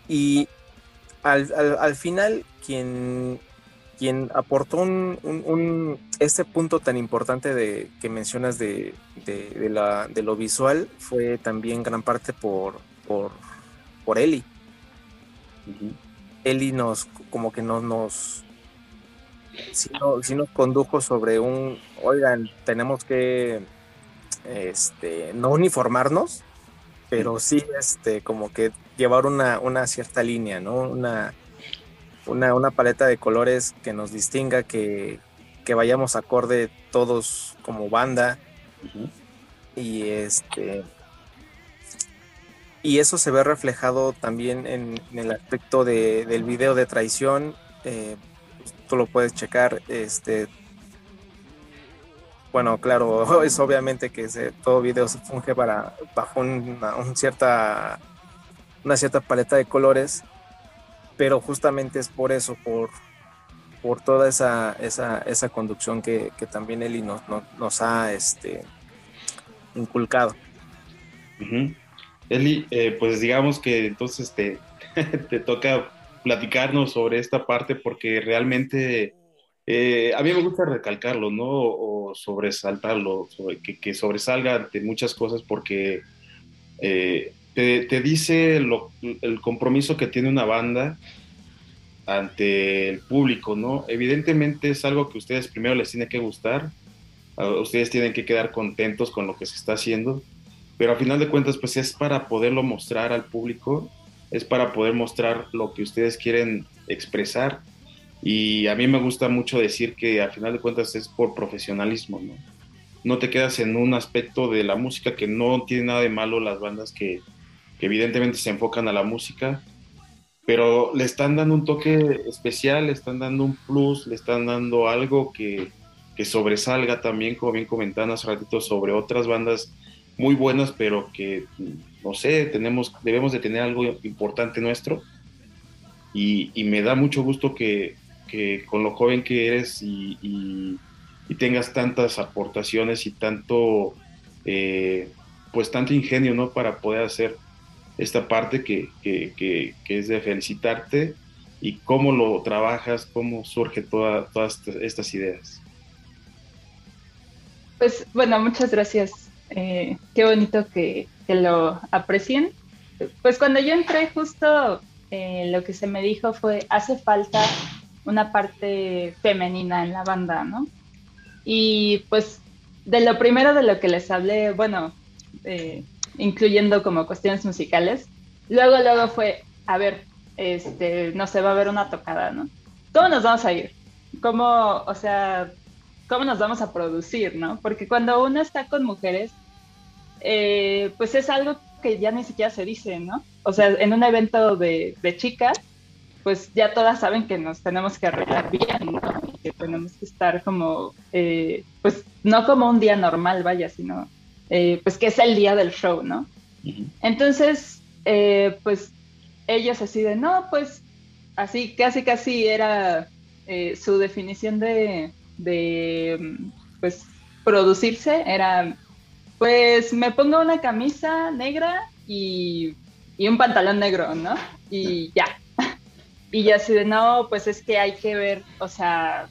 Y al, al final, quien quien aportó un, este punto tan importante de, que mencionas de, la, de, lo visual fue también gran parte por, por, por Eli. Eli nos, como que nos, nos, sí, nos condujo sobre un, oigan, tenemos que, este, no uniformarnos, pero sí, este, como que llevar una, una cierta línea, ¿no? Una, una, paleta de colores que nos distinga, que, vayamos acorde todos como banda. Y este. Y eso se ve reflejado también en, el aspecto del video de traición. Eh, tú lo puedes checar. Este, bueno, claro, es obviamente que todo video se funge para, bajo una, cierta, una cierta paleta de colores pero justamente es por eso, por, por toda esa, esa, esa conducción que, también Eli nos, nos, ha este, inculcado. Eli, eh, pues digamos que entonces te, te toca platicarnos sobre esta parte porque realmente eh, a mí me gusta recalcarlo, ¿no? O sobresaltarlo, que, que, sobresalga ante muchas cosas porque eh, te, dice el compromiso que tiene una banda ante el público, ¿no? Evidentemente es algo que a ustedes primero les tiene que gustar, ustedes tienen que quedar contentos con lo que se está haciendo, pero a final de cuentas pues es para poderlo mostrar al público es para poder mostrar lo que ustedes quieren expresar. Y a mí me gusta mucho decir que a final de cuentas es por profesionalismo, ¿no? No te quedas en un aspecto de la música que no tiene nada de malo las bandas que, que evidentemente se enfocan a la música, pero le están dando un toque especial, le están dando un plus, le están dando algo que, que sobresalga también, como bien comentaban hace ratito, sobre otras bandas muy buenas, pero que, no sé, tenemos, debemos de tener algo importante nuestro. Y, me da mucho gusto que, que, con lo joven que eres y, y, tengas tantas aportaciones y tanto, eh, pues tanto ingenio, ¿no? Para poder hacer esta parte que, que, que, es de felicitarte y cómo lo trabajas, cómo surge toda, todas estas ideas. Pues bueno, muchas gracias. Eh, qué bonito que, que, lo aprecien. Pues cuando yo entré justo eh, lo que se me dijo fue, hace falta una parte femenina en la banda, ¿no? Y pues de lo primero de lo que les hablé, bueno, eh, incluyendo como cuestiones musicales, luego, luego fue, a ver, este, no se va a ver una tocada, ¿no? ¿Cómo nos vamos a ir? ¿Cómo, o sea, cómo nos vamos a producir, ¿no? Porque cuando uno está con mujeres, eh, pues es algo que ya ni siquiera se dice, ¿no? O sea, en un evento de, de, chicas, pues ya todas saben que nos tenemos que arreglar bien, ¿no? Y que tenemos que estar como, eh, pues no como un día normal, vaya, sino, eh, pues que es el día del show, ¿no? Uh -huh. Entonces, eh, pues ellos así de, no, pues así, casi, casi era su definición de de pues producirse era pues me pongo una camisa negra y, y un pantalón negro, ¿no? Y ya. Y ya así de no, pues es que hay que ver, o sea,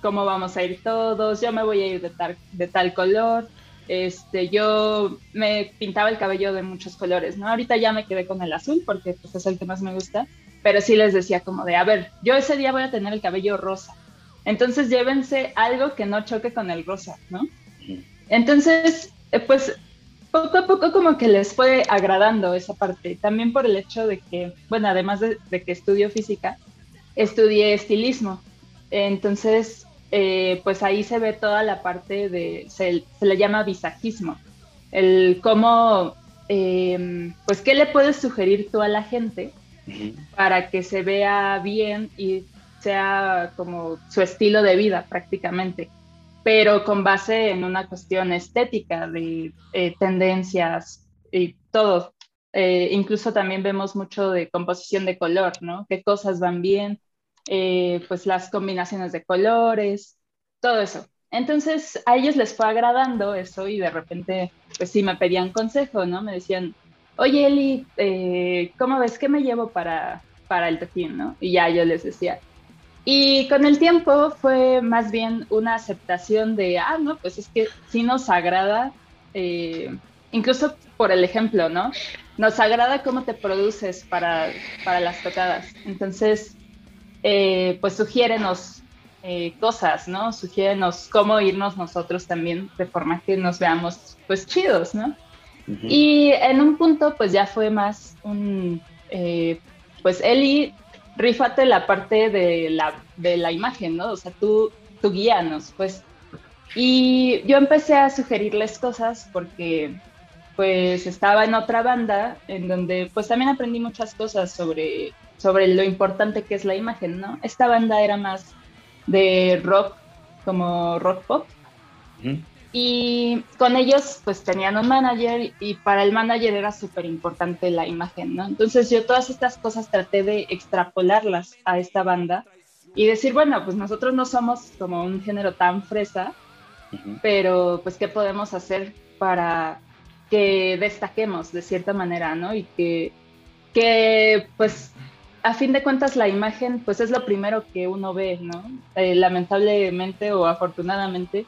cómo vamos a ir todos, yo me voy a ir de tal, de tal color, este, yo me pintaba el cabello de muchos colores, ¿no? Ahorita ya me quedé con el azul porque pues, es el que más me gusta, pero sí les decía como de, a ver, yo ese día voy a tener el cabello rosa, entonces llévense algo que no choque con el rosa, ¿no? Entonces, pues poco a poco como que les fue agradando esa parte. También por el hecho de que, bueno, además de, de que estudio física, estudié estilismo. Entonces, eh, pues ahí se ve toda la parte de, se, se le llama visajismo. El cómo, eh, pues, ¿qué le puedes sugerir tú a la gente para que se vea bien y sea como su estilo de vida prácticamente, pero con base en una cuestión estética de eh, tendencias y todo. Eh, incluso también vemos mucho de composición de color, ¿no? Qué cosas van bien, eh, pues las combinaciones de colores, todo eso. Entonces a ellos les fue agradando eso y de repente, pues sí, me pedían consejo, ¿no? Me decían, oye Eli, eh, ¿cómo ves que me llevo para, para el toquín, ¿no? Y ya yo les decía, y con el tiempo fue más bien una aceptación de, ah, no, pues es que sí nos agrada, eh, incluso por el ejemplo, ¿no? Nos agrada cómo te produces para, para las tocadas. Entonces, eh, pues sugiérenos eh, cosas, ¿no? Sugiérenos cómo irnos nosotros también de forma que nos veamos, pues, chidos, ¿no? Uh -huh. Y en un punto, pues ya fue más un, eh, pues Eli rífate la parte de la, de la imagen, ¿no? O sea, tú, tú guíanos, pues. Y yo empecé a sugerirles cosas porque pues estaba en otra banda en donde pues también aprendí muchas cosas sobre, sobre lo importante que es la imagen, ¿no? Esta banda era más de rock, como rock pop. Uh. Y con ellos pues tenían un manager y para el manager era súper importante la imagen, ¿no? Entonces yo todas estas cosas traté de extrapolarlas a esta banda y decir, bueno, pues nosotros no somos como un género tan fresa, uh -huh. pero pues qué podemos hacer para que destaquemos de cierta manera, ¿no? Y que, que pues a fin de cuentas la imagen pues es lo primero que uno ve, ¿no? Eh, lamentablemente o afortunadamente,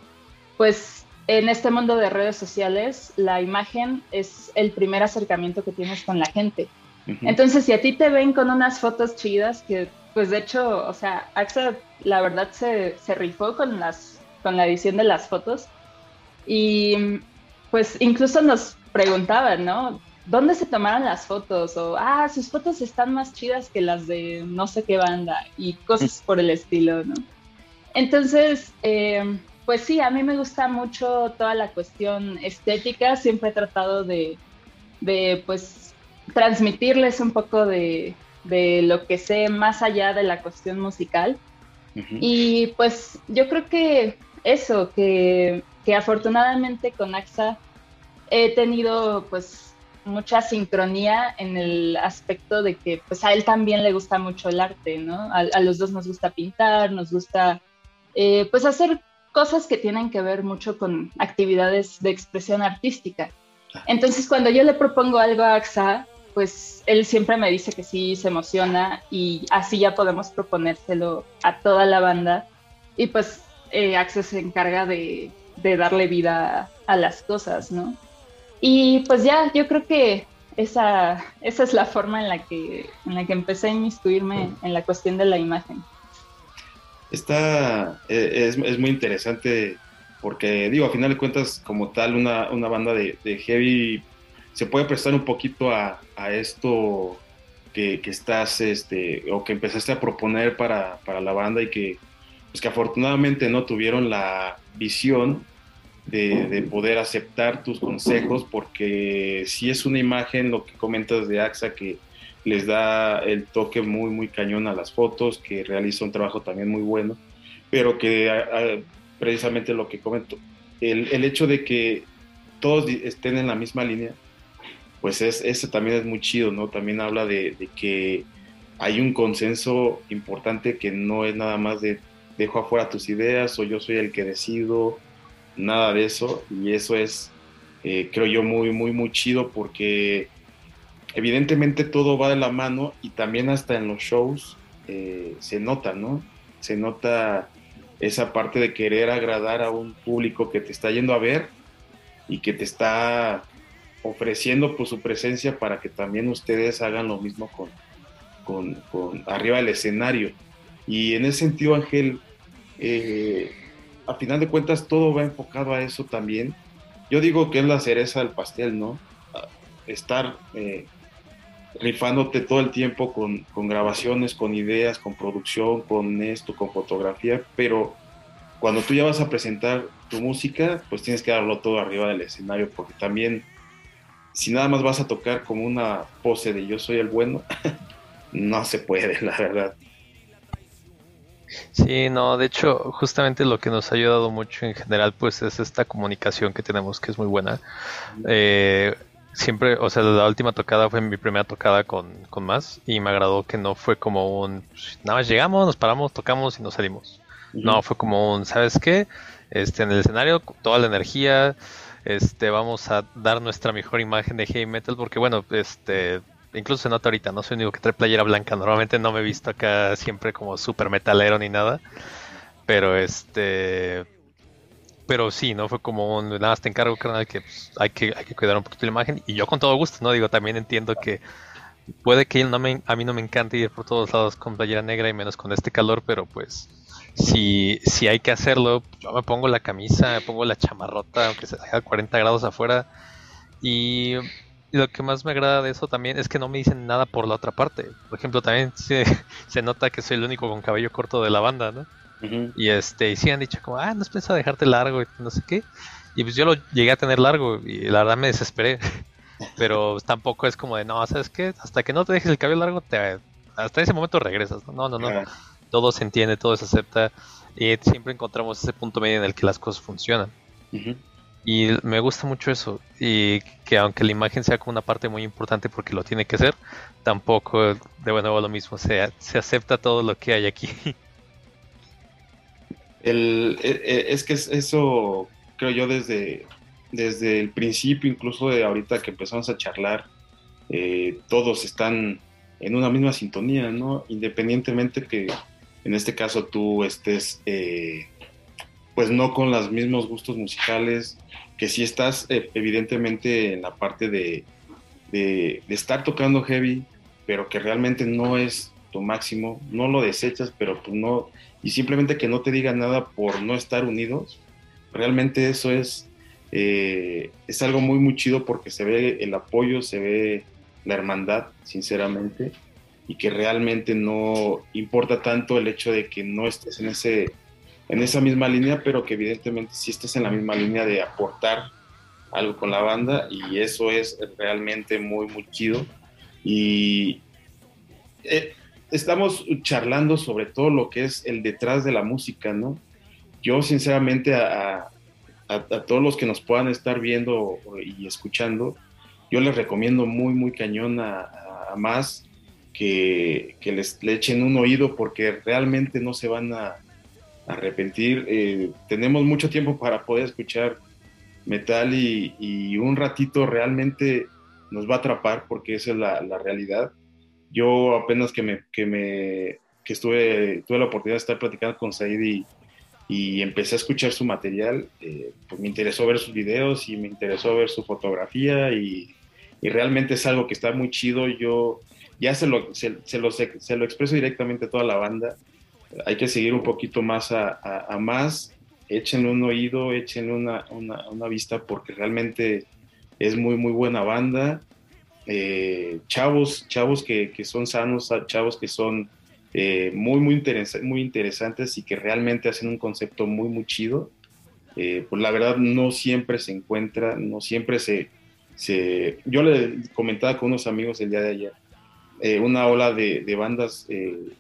pues en este mundo de redes sociales, la imagen es el primer acercamiento que tienes con la gente. Uh -huh. Entonces, si a ti te ven con unas fotos chidas, que pues de hecho, o sea, AXA la verdad se, se rifó con, las, con la edición de las fotos y pues incluso nos preguntaban, ¿no? dónde se tomaron las fotos o, ah, sus fotos están más chidas que las de no sé qué banda y cosas por el estilo, ¿no? Entonces, eh, pues sí, a mí me gusta mucho toda la cuestión estética, siempre he tratado de, de pues, transmitirles un poco de, de lo que sé más allá de la cuestión musical. Y pues yo creo que eso, que, que afortunadamente con AXA he tenido pues mucha sincronía en el aspecto de que pues a él también le gusta mucho el arte, ¿no? A, los dos nos gusta pintar, nos gusta eh, pues hacer cosas que tienen que ver mucho con actividades de expresión artística. Entonces cuando yo le propongo algo a AXA, pues él siempre me dice que sí se emociona y así ya podemos proponérselo a toda la banda. Y pues eh, Axel se encarga de, darle vida a las cosas, ¿no? Y pues ya, yo creo que esa, esa es la forma en la, que, en la que empecé a inmiscuirme en la cuestión de la imagen. Está, eh, es, muy interesante porque, digo, a final de cuentas, como tal, una, banda de, de heavy se puede prestar un poquito a, esto que, estás, este, o que empezaste a proponer para, la banda y que, pues que afortunadamente no tuvieron la visión de, poder aceptar tus consejos, porque si es una imagen, lo que comentas de AXA, que les da el toque muy, muy cañón a las fotos, que realiza un trabajo también muy bueno, pero que precisamente lo que comento, el, el hecho de que todos estén en la misma línea, pues es, ese también es muy chido, ¿no? También habla de, que hay un consenso importante que no es nada más de dejo afuera tus ideas o yo soy el que decido, nada de eso. Y eso es, eh, creo yo, muy, muy, muy chido porque evidentemente todo va de la mano y también hasta en los shows eh, se nota, ¿no? Se nota esa parte de querer agradar a un público que te está yendo a ver y que te está ofreciendo pues, su presencia para que también ustedes hagan lo mismo con, con, arriba del escenario. Y en ese sentido, Ángel, eh, a final de cuentas todo va enfocado a eso también. Yo digo que es la cereza del pastel, ¿no? Estar eh, rifándote todo el tiempo con, con, grabaciones, con ideas, con producción, con esto, con fotografía, pero cuando tú ya vas a presentar tu música, pues tienes que darlo todo arriba del escenario, porque también si nada más vas a tocar como una pose de yo soy el bueno, no se puede, la verdad. Sí, no, de hecho, justamente lo que nos ha ayudado mucho en general, pues es esta comunicación que tenemos, que es muy buena. Eh, siempre, o sea, la última tocada fue mi primera tocada con, con más y me agradó que no fue como un, pues, nada más llegamos, nos paramos, tocamos y nos salimos. No, fue como un, ¿sabes qué? Este, en el escenario, toda la energía, este, vamos a dar nuestra mejor imagen de heavy metal porque bueno, este, incluso se nota ahorita, no soy el único que trae playera blanca, normalmente no me he visto acá siempre como super metalero ni nada, pero este, pero sí, no fue como un, nada más te encargo, carnal, que pues, hay que hay que cuidar un poquito la imagen y yo con todo gusto, no digo, también entiendo que puede que no me, a mí no me encante ir por todos lados con playera negra y menos con este calor, pero pues si, si hay que hacerlo, yo me pongo la camisa, me pongo la chamarrota, aunque se haga 40 grados afuera. Y, lo que más me agrada de eso también es que no me dicen nada por la otra parte. Por ejemplo, también se, se nota que soy el único con cabello corto de la banda, ¿no? Y este, y sí han dicho como, ah, no has pensado dejarte largo y no sé qué. Y pues yo lo llegué a tener largo y la verdad me desesperé. Pero tampoco es como de, no, ¿sabes qué? Hasta que no te dejes el cabello largo, te, hasta ese momento regresas. No, no, no. no todo se entiende, todo se acepta y siempre encontramos ese punto medio en el que las cosas funcionan. Y me gusta mucho eso. Y que aunque la imagen sea como una parte muy importante porque lo tiene que ser, tampoco de nuevo lo mismo. Se, se acepta todo lo que hay aquí. El, e, e, es que eso creo yo desde, desde el principio, incluso de ahorita que empezamos a charlar, eh, todos están en una misma sintonía, ¿no? Independientemente que en este caso tú estés, eh, pues no con los mismos gustos musicales, que si estás eh, evidentemente en la parte de, de, estar tocando heavy, pero que realmente no es tu máximo, no lo desechas, pero pues no, y simplemente que no te digan nada por no estar unidos, realmente eso es eh, es algo muy, muy chido porque se ve el apoyo, se ve la hermandad, sinceramente, y que realmente no importa tanto el hecho de que no estés en, ese, en esa misma línea, pero que evidentemente sí estés en la misma línea de aportar algo con la banda y eso es realmente muy, muy chido. Y eh, estamos charlando sobre todo lo que es el detrás de la música, ¿no? Yo sinceramente a, todos los que nos puedan estar viendo y escuchando, yo les recomiendo muy, muy cañón a, más que, les le echen un oído porque realmente no se van a, arrepentir. Eh, tenemos mucho tiempo para poder escuchar metal y, un ratito realmente nos va a atrapar porque esa es la realidad. Yo apenas que me, que me que estuve, tuve la oportunidad de estar platicando con Said y, y empecé a escuchar su material, eh, pues me interesó ver sus videos y me interesó ver su fotografía y, y realmente es algo que está muy chido. Yo ya se lo, se, se lo expreso directamente a toda la banda. Hay que seguir un poquito más a, a, más, échenle un oído, échenle una, una, una, vista porque realmente es muy, muy buena banda. Eh, chavos, chavos que, son sanos, chavos que son eh, muy, muy, muy interesantes y que realmente hacen un concepto muy, muy chido. Eh, pues la verdad no siempre se encuentra, no siempre se... yo le comentaba con unos amigos el día de ayer, eh, una ola de, de bandas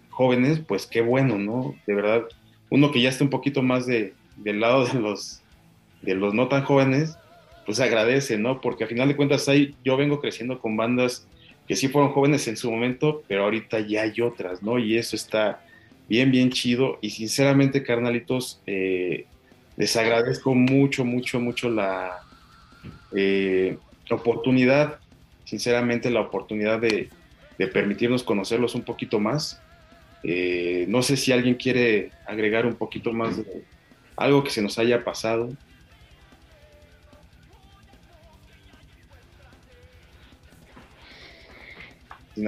jóvenes, pues qué bueno, ¿no? De verdad, uno que ya está un poquito más de, del lado de los, de los no tan jóvenes, pues agradece, ¿no? Porque a final de cuentas ahí yo vengo creciendo con bandas que sí fueron jóvenes en su momento, pero ahorita ya hay otras, ¿no? Y eso está bien, bien chido. Y sinceramente, carnalitos, eh, les agradezco mucho, mucho, mucho la eh, oportunidad, sinceramente, la oportunidad de, permitirnos conocerlos un poquito más. Eh, no sé si alguien quiere agregar un poquito más de algo que se nos haya pasado.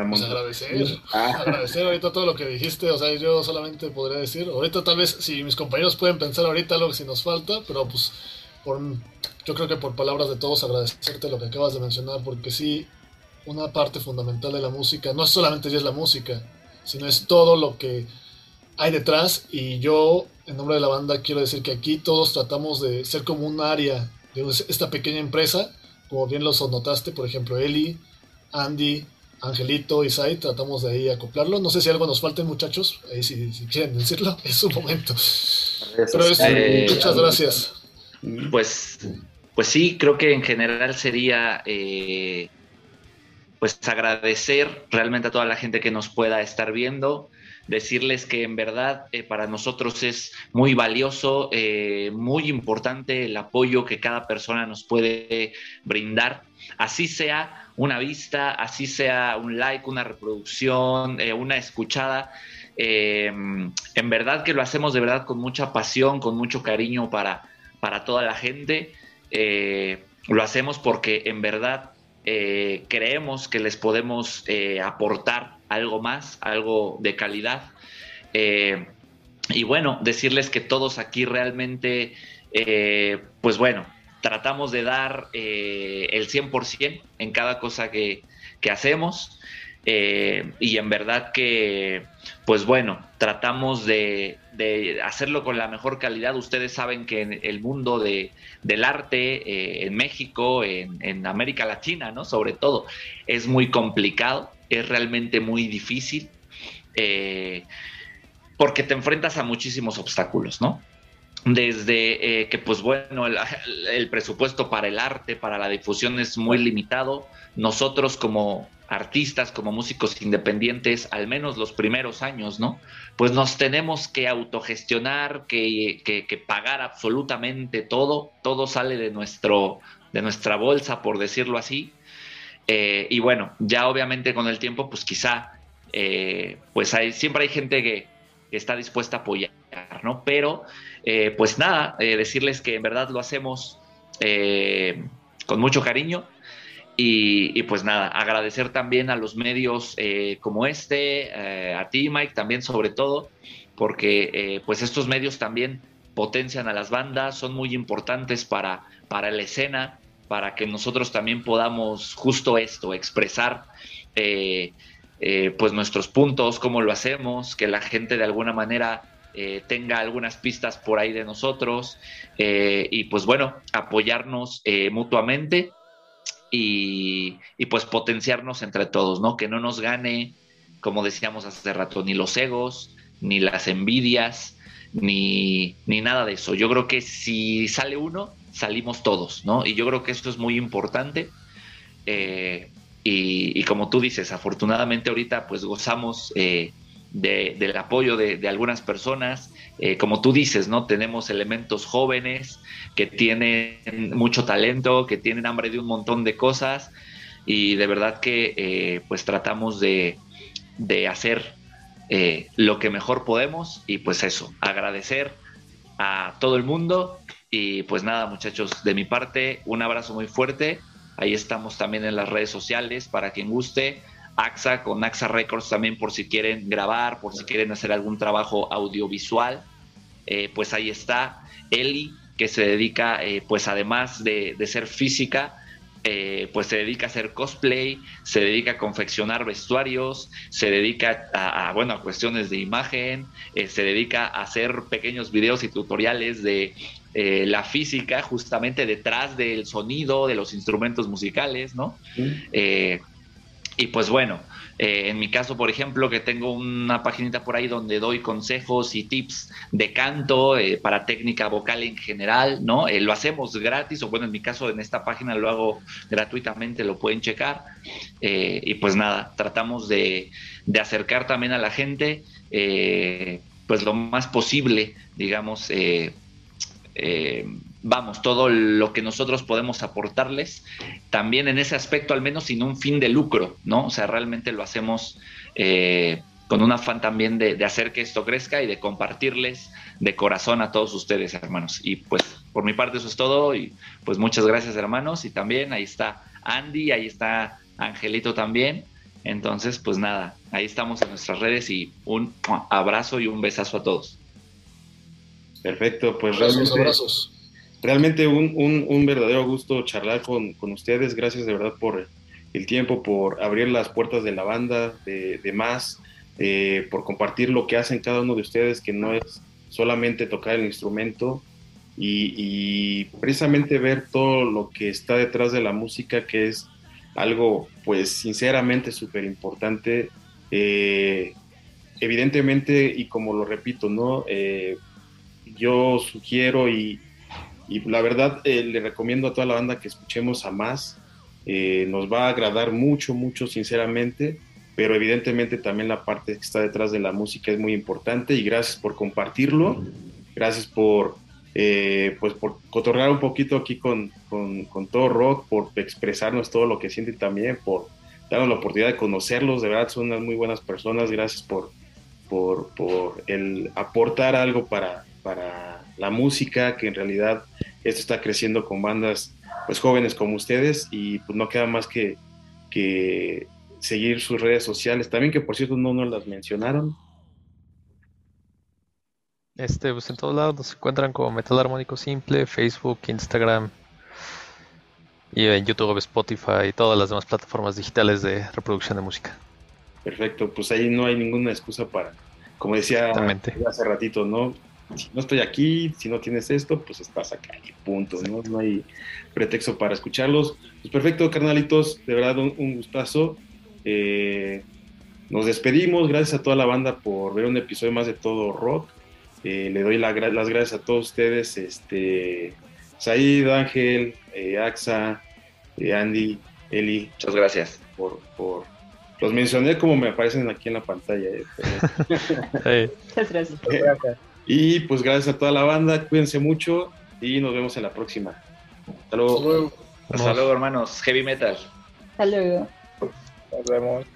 Pues agradecer, ah. agradecer ahorita todo lo que dijiste, o sea, yo solamente podría decir, ahorita tal vez si mis compañeros pueden pensar ahorita algo que si nos falta, pero pues por, yo creo que por palabras de todos agradecerte lo que acabas de mencionar, porque sí, una parte fundamental de la música, no es solamente ya es la música, sino es todo lo que hay detrás y yo, en nombre de la banda, quiero decir que aquí todos tratamos de ser como un área de esta pequeña empresa, como bien lo notaste, por ejemplo, Eli, Andy, Angelito, Isai, tratamos de ahí acoplarlo. No sé si algo nos falta, muchachos, ahí si, quieren decirlo, es su momento. Pero eh, muchas gracias. Pues, pues sí, creo que en general sería eh, pues agradecer realmente a toda la gente que nos pueda estar viendo, decirles que en verdad eh, para nosotros es muy valioso, muy importante el apoyo que cada persona nos puede brindar, así sea una vista, así sea un like, una reproducción, eh, una escuchada. Eh, en verdad que lo hacemos de verdad con mucha pasión, con mucho cariño para, para toda la gente. Eh, lo hacemos porque en verdad creemos que les podemos aportar algo más, algo de calidad. y bueno, decirles que todos aquí realmente, pues bueno, tratamos de dar eh, el 100% en cada cosa que, hacemos. Eh, y en verdad que, pues bueno, tratamos de, hacerlo con la mejor calidad. Ustedes saben que en el mundo de, del arte eh, en México, en, América Latina, ¿no? Sobre todo, es muy complicado, es realmente muy difícil, porque te enfrentas a muchísimos obstáculos, ¿no? Desde eh, que pues bueno, el, presupuesto para el arte, para la difusión es muy limitado. Nosotros como artistas, como músicos independientes, al menos los primeros años, ¿no? Pues nos tenemos que autogestionar, que, que, pagar absolutamente todo, todo sale de, nuestro, de nuestra bolsa, por decirlo así. Eh, y bueno, ya obviamente con el tiempo, pues quizá, eh, pues hay, siempre hay gente que, que está dispuesta a apoyar, ¿no? Pero eh, pues nada, eh, decirles que en verdad lo hacemos eh, con mucho cariño. Y, pues nada, agradecer también a los medios como este, a ti Mike también sobre todo, porque pues estos medios también potencian a las bandas, son muy importantes para, para la escena, para que nosotros también podamos justo esto, expresar eh, pues nuestros puntos, cómo lo hacemos, que la gente de alguna manera eh, tenga algunas pistas por ahí de nosotros y pues bueno, apoyarnos mutuamente y, y, pues potenciarnos entre todos, ¿no? Que no nos gane, como decíamos hace rato, ni los egos, ni las envidias, ni, ni nada de eso. Yo creo que si sale uno, salimos todos, ¿no? Y yo creo que esto es muy importante. Eh, y, como tú dices, afortunadamente ahorita pues gozamos eh, del apoyo de, algunas personas. Eh, como tú dices, ¿no? Tenemos elementos jóvenes que tienen mucho talento, que tienen hambre de un montón de cosas y de verdad que pues tratamos de, de hacer lo que mejor podemos y pues eso, agradecer a todo el mundo y pues nada, muchachos, de mi parte, un abrazo muy fuerte. Ahí estamos también en las redes sociales para quien guste. AXA con AXA Records también por si quieren grabar, por si quieren hacer algún trabajo audiovisual. Eh, pues ahí está Eli, que se dedica, eh, pues además de, de ser física, eh, pues se dedica a hacer cosplay, se dedica a confeccionar vestuarios, se dedica a, bueno, a cuestiones de imagen, eh, se dedica a hacer pequeños videos y tutoriales de eh, la física justamente detrás del sonido, de los instrumentos musicales, ¿no? Y pues bueno, eh, en mi caso, por ejemplo, que tengo una paginita por ahí donde doy consejos y tips de canto eh, para técnica vocal en general, ¿no? Eh, lo hacemos gratis, o bueno, en mi caso, en esta página lo hago gratuitamente, lo pueden checar. y pues nada, tratamos de, de, acercar también a la gente, pues lo más posible, digamos, vamos, todo lo que nosotros podemos aportarles, también en ese aspecto, al menos sin un fin de lucro, ¿no? O sea, realmente lo hacemos eh, con un afán también de, hacer que esto crezca y de compartirles de corazón a todos ustedes, hermanos. Y pues por mi parte eso es todo y pues muchas gracias, hermanos. Y también ahí está Andy, ahí está Angelito también. Entonces, pues nada, ahí estamos en nuestras redes y un abrazo y un besazo a todos. Perfecto, pues abrazos, abrazos realmente un, verdadero gusto charlar con, ustedes. Gracias de verdad por el tiempo, por abrir las puertas de la banda, de, más, eh, por compartir lo que hacen cada uno de ustedes, que no es solamente tocar el instrumento y, precisamente ver todo lo que está detrás de la música, que es algo, pues, sinceramente súper importante. Eh, evidentemente, y como lo repito, ¿no? Eh, yo sugiero y, y la verdad, eh, le recomiendo a toda la banda que escuchemos a más. Eh, nos va a agradar mucho, mucho, sinceramente. Pero evidentemente también la parte que está detrás de la música es muy importante. Y gracias por compartirlo. Gracias por, eh, pues por cotorrear un poquito aquí con, con, con, todo rock, por expresarnos todo lo que sienten también, por darnos la oportunidad de conocerlos. De verdad, son unas muy buenas personas. Gracias por, por, por el aportar algo para, para la música, que en realidad esto está creciendo con bandas pues jóvenes como ustedes y pues no queda más que, que seguir sus redes sociales, también que por cierto no nos las mencionaron. Este, pues en todos lados nos encuentran como Metal Armónico Simple, Facebook, Instagram y en YouTube, Spotify y todas las demás plataformas digitales de reproducción de música. Perfecto, pues ahí no hay ninguna excusa para, como decía hace ratito, ¿no? Si no estoy aquí, si no tienes esto, pues estás acá y punto, ¿no? No hay pretexto para escucharlos. Pues perfecto, carnalitos, de verdad un, gustazo. Eh, nos despedimos, gracias a toda la banda por ver un episodio más de Todo Rock. Eh, le doy las gracias a todos ustedes, este, Said, Ángel, eh, Axa, Andy, Eli. Muchas gracias. Por, por, los mencioné como me aparecen aquí en la pantalla. Muchas gracias. Y pues gracias a toda la banda, cuídense mucho y nos vemos en la próxima. Hasta luego. Hasta luego, hermanos. Heavy metal. Hasta luego. Nos vemos.